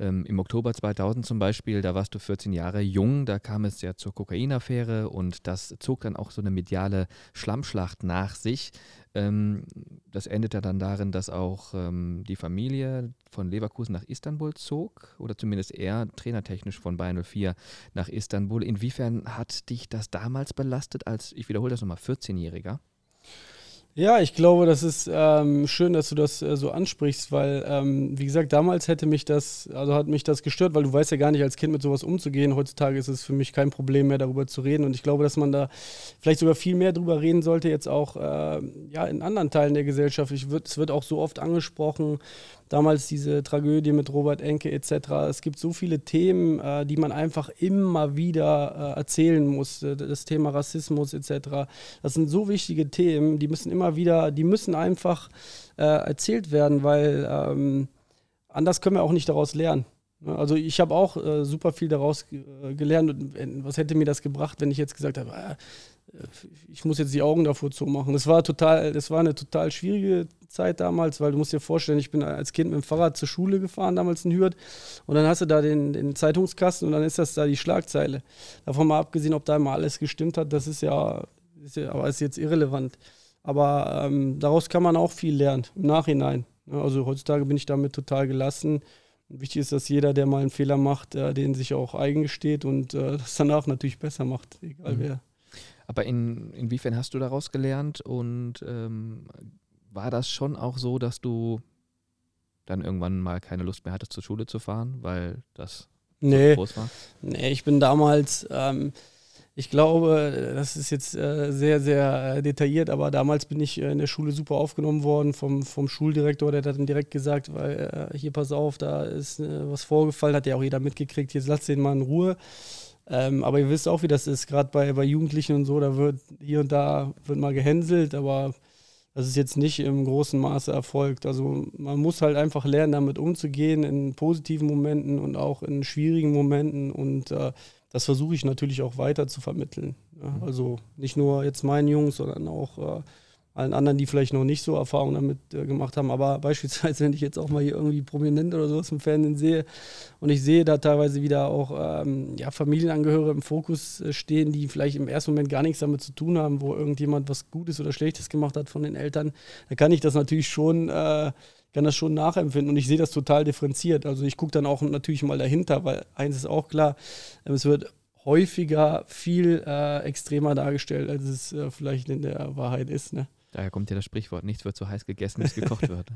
Ähm, Im Oktober 2000 zum Beispiel, da warst du 14 Jahre jung, da kam es ja zur Kokainaffäre und das zog dann auch so eine mediale Schlammschlacht nach sich. Ähm, das endete dann darin, dass auch ähm, die Familie von Leverkusen nach Istanbul zog oder zumindest er trainertechnisch von Bayern 04 nach Istanbul. Inwiefern hat dich das damals belastet als, ich wiederhole das nochmal, 14-Jähriger? Ja, ich glaube, das ist ähm, schön, dass du das äh, so ansprichst, weil, ähm, wie gesagt, damals hätte mich das, also hat mich das gestört, weil du weißt ja gar nicht als Kind mit sowas umzugehen. Heutzutage ist es für mich kein Problem mehr, darüber zu reden. Und ich glaube, dass man da vielleicht sogar viel mehr darüber reden sollte, jetzt auch äh, ja, in anderen Teilen der Gesellschaft. Ich würd, es wird auch so oft angesprochen, damals diese Tragödie mit Robert Enke etc. Es gibt so viele Themen, äh, die man einfach immer wieder äh, erzählen muss. Äh, das Thema Rassismus etc. Das sind so wichtige Themen, die müssen immer wieder, die müssen einfach äh, erzählt werden, weil ähm, anders können wir auch nicht daraus lernen. Ne, also ich habe auch äh, super viel daraus äh, gelernt. Was hätte mir das gebracht, wenn ich jetzt gesagt habe, äh, ich muss jetzt die Augen davor zumachen. Das war total, das war eine total schwierige Zeit damals, weil du musst dir vorstellen, ich bin als Kind mit dem Fahrrad zur Schule gefahren, damals in Hürth, und dann hast du da den, den Zeitungskasten und dann ist das da die Schlagzeile. Davon mal abgesehen, ob da immer alles gestimmt hat, das ist ja, ist ja aber ist jetzt irrelevant. Aber ähm, daraus kann man auch viel lernen im Nachhinein. Also heutzutage bin ich damit total gelassen. Wichtig ist, dass jeder, der mal einen Fehler macht, äh, den sich auch eingesteht und äh, das danach natürlich besser macht, egal mhm. wer. Aber in, inwiefern hast du daraus gelernt und ähm, war das schon auch so, dass du dann irgendwann mal keine Lust mehr hattest, zur Schule zu fahren, weil das nee, so groß war? Nee, ich bin damals, ähm, ich glaube, das ist jetzt äh, sehr, sehr äh, detailliert, aber damals bin ich äh, in der Schule super aufgenommen worden vom, vom Schuldirektor, der hat dann direkt gesagt, weil äh, hier pass auf, da ist äh, was vorgefallen, hat ja auch jeder mitgekriegt, jetzt lass den mal in Ruhe. Ähm, aber ihr wisst auch, wie das ist, gerade bei, bei Jugendlichen und so, da wird hier und da wird mal gehänselt, aber das ist jetzt nicht im großen Maße erfolgt. Also man muss halt einfach lernen, damit umzugehen in positiven Momenten und auch in schwierigen Momenten und äh, das versuche ich natürlich auch weiter zu vermitteln. Ja, mhm. also nicht nur jetzt meinen Jungs, sondern auch äh, allen anderen, die vielleicht noch nicht so Erfahrungen damit äh, gemacht haben. Aber beispielsweise, wenn ich jetzt auch mal hier irgendwie prominent oder sowas im Fernsehen sehe und ich sehe da teilweise wieder auch ähm, ja, Familienangehörige im Fokus äh, stehen, die vielleicht im ersten Moment gar nichts damit zu tun haben, wo irgendjemand was Gutes oder Schlechtes gemacht hat von den Eltern, dann kann ich das natürlich schon. Äh, kann das schon nachempfinden und ich sehe das total differenziert. Also ich gucke dann auch natürlich mal dahinter, weil eins ist auch klar, ähm, es wird häufiger viel äh, extremer dargestellt, als es äh, vielleicht in der Wahrheit ist. Ne? Daher kommt ja das Sprichwort, nichts wird so heiß gegessen, bis gekocht wird.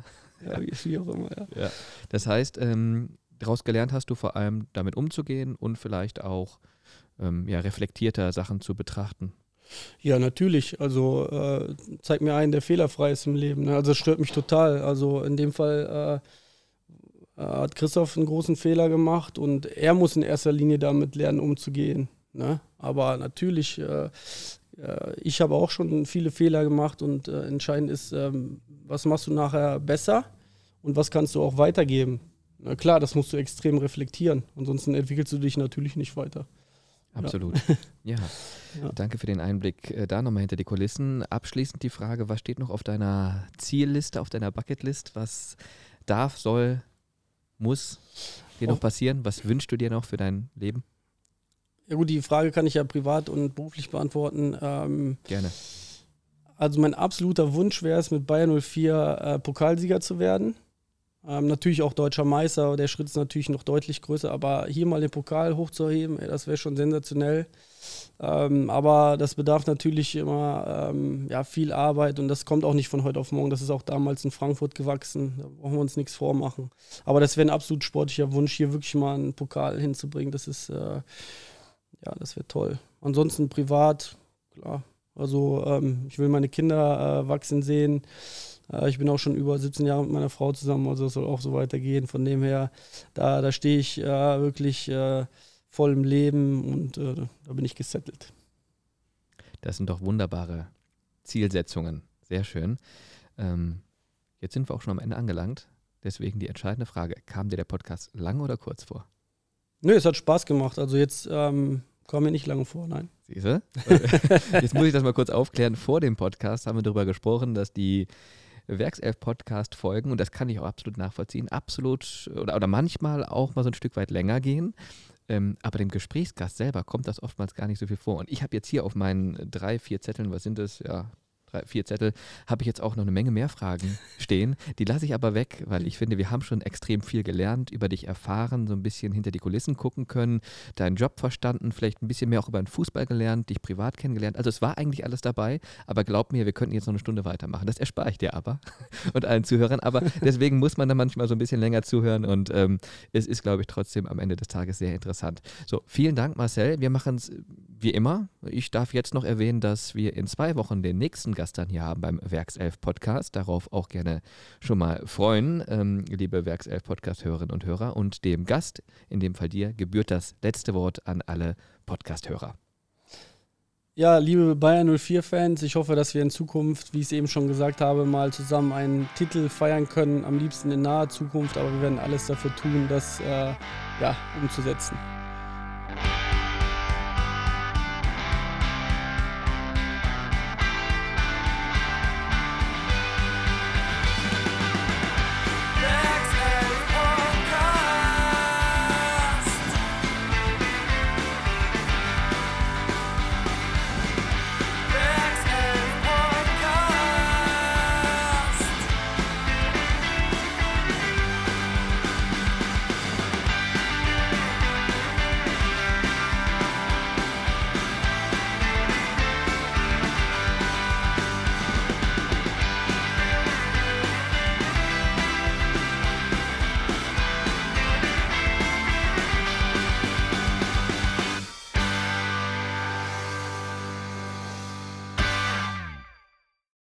ja, wie auch immer, ja. ja. Das heißt, ähm, daraus gelernt hast du vor allem damit umzugehen und vielleicht auch ähm, ja, reflektierter Sachen zu betrachten. Ja, natürlich. Also äh, zeig mir einen, der fehlerfrei ist im Leben. Ne? Also es stört mich total. Also in dem Fall äh, hat Christoph einen großen Fehler gemacht und er muss in erster Linie damit lernen, umzugehen. Ne? Aber natürlich, äh, äh, ich habe auch schon viele Fehler gemacht und äh, entscheidend ist, ähm, was machst du nachher besser und was kannst du auch weitergeben. Na klar, das musst du extrem reflektieren, ansonsten entwickelst du dich natürlich nicht weiter. Absolut. Ja. ja. Danke für den Einblick äh, da nochmal hinter die Kulissen. Abschließend die Frage, was steht noch auf deiner Zielliste, auf deiner Bucketlist? Was darf, soll, muss dir noch passieren? Was wünschst du dir noch für dein Leben? Ja gut, die Frage kann ich ja privat und beruflich beantworten. Ähm, Gerne. Also mein absoluter Wunsch wäre es, mit Bayern 04 äh, Pokalsieger zu werden. Ähm, natürlich auch deutscher Meister, der Schritt ist natürlich noch deutlich größer, aber hier mal den Pokal hochzuheben, ey, das wäre schon sensationell. Ähm, aber das bedarf natürlich immer ähm, ja, viel Arbeit und das kommt auch nicht von heute auf morgen. Das ist auch damals in Frankfurt gewachsen. Da brauchen wir uns nichts vormachen. Aber das wäre ein absolut sportlicher Wunsch, hier wirklich mal einen Pokal hinzubringen. Das ist, äh, ja, das wäre toll. Ansonsten privat, klar. Also ähm, ich will meine Kinder äh, wachsen sehen. Äh, ich bin auch schon über 17 Jahre mit meiner Frau zusammen, also es soll auch so weitergehen. Von dem her, da, da stehe ich äh, wirklich äh, voll im Leben und äh, da bin ich gesettelt. Das sind doch wunderbare Zielsetzungen. Sehr schön. Ähm, jetzt sind wir auch schon am Ende angelangt. Deswegen die entscheidende Frage: Kam dir der Podcast lang oder kurz vor? Nö, es hat Spaß gemacht. Also jetzt ähm, kam mir nicht lange vor, nein. Siehste? Jetzt muss ich das mal kurz aufklären. Vor dem Podcast haben wir darüber gesprochen, dass die Werkself-Podcast folgen, und das kann ich auch absolut nachvollziehen, absolut oder, oder manchmal auch mal so ein Stück weit länger gehen. Ähm, aber dem Gesprächsgast selber kommt das oftmals gar nicht so viel vor. Und ich habe jetzt hier auf meinen drei, vier Zetteln, was sind das? Ja, drei, vier Zettel, habe ich jetzt auch noch eine Menge mehr Fragen stehen. Die lasse ich aber weg, weil ich finde, wir haben schon extrem viel gelernt, über dich erfahren, so ein bisschen hinter die Kulissen gucken können, deinen Job verstanden, vielleicht ein bisschen mehr auch über den Fußball gelernt, dich privat kennengelernt. Also es war eigentlich alles dabei, aber glaub mir, wir könnten jetzt noch eine Stunde weitermachen. Das erspare ich dir aber und allen Zuhörern. Aber deswegen muss man da manchmal so ein bisschen länger zuhören und ähm, es ist, glaube ich, trotzdem am Ende des Tages sehr interessant. So, vielen Dank, Marcel. Wir machen es wie immer. Ich darf jetzt noch erwähnen, dass wir in zwei Wochen den nächsten Gast dann hier haben beim Werkself Podcast. Darauf auch gerne schon mal freuen, ähm, liebe Werkself Podcast-Hörerinnen und Hörer. Und dem Gast, in dem Fall dir, gebührt das letzte Wort an alle Podcast-Hörer. Ja, liebe Bayern 04-Fans, ich hoffe, dass wir in Zukunft, wie ich es eben schon gesagt habe, mal zusammen einen Titel feiern können. Am liebsten in naher Zukunft, aber wir werden alles dafür tun, das äh, ja, umzusetzen.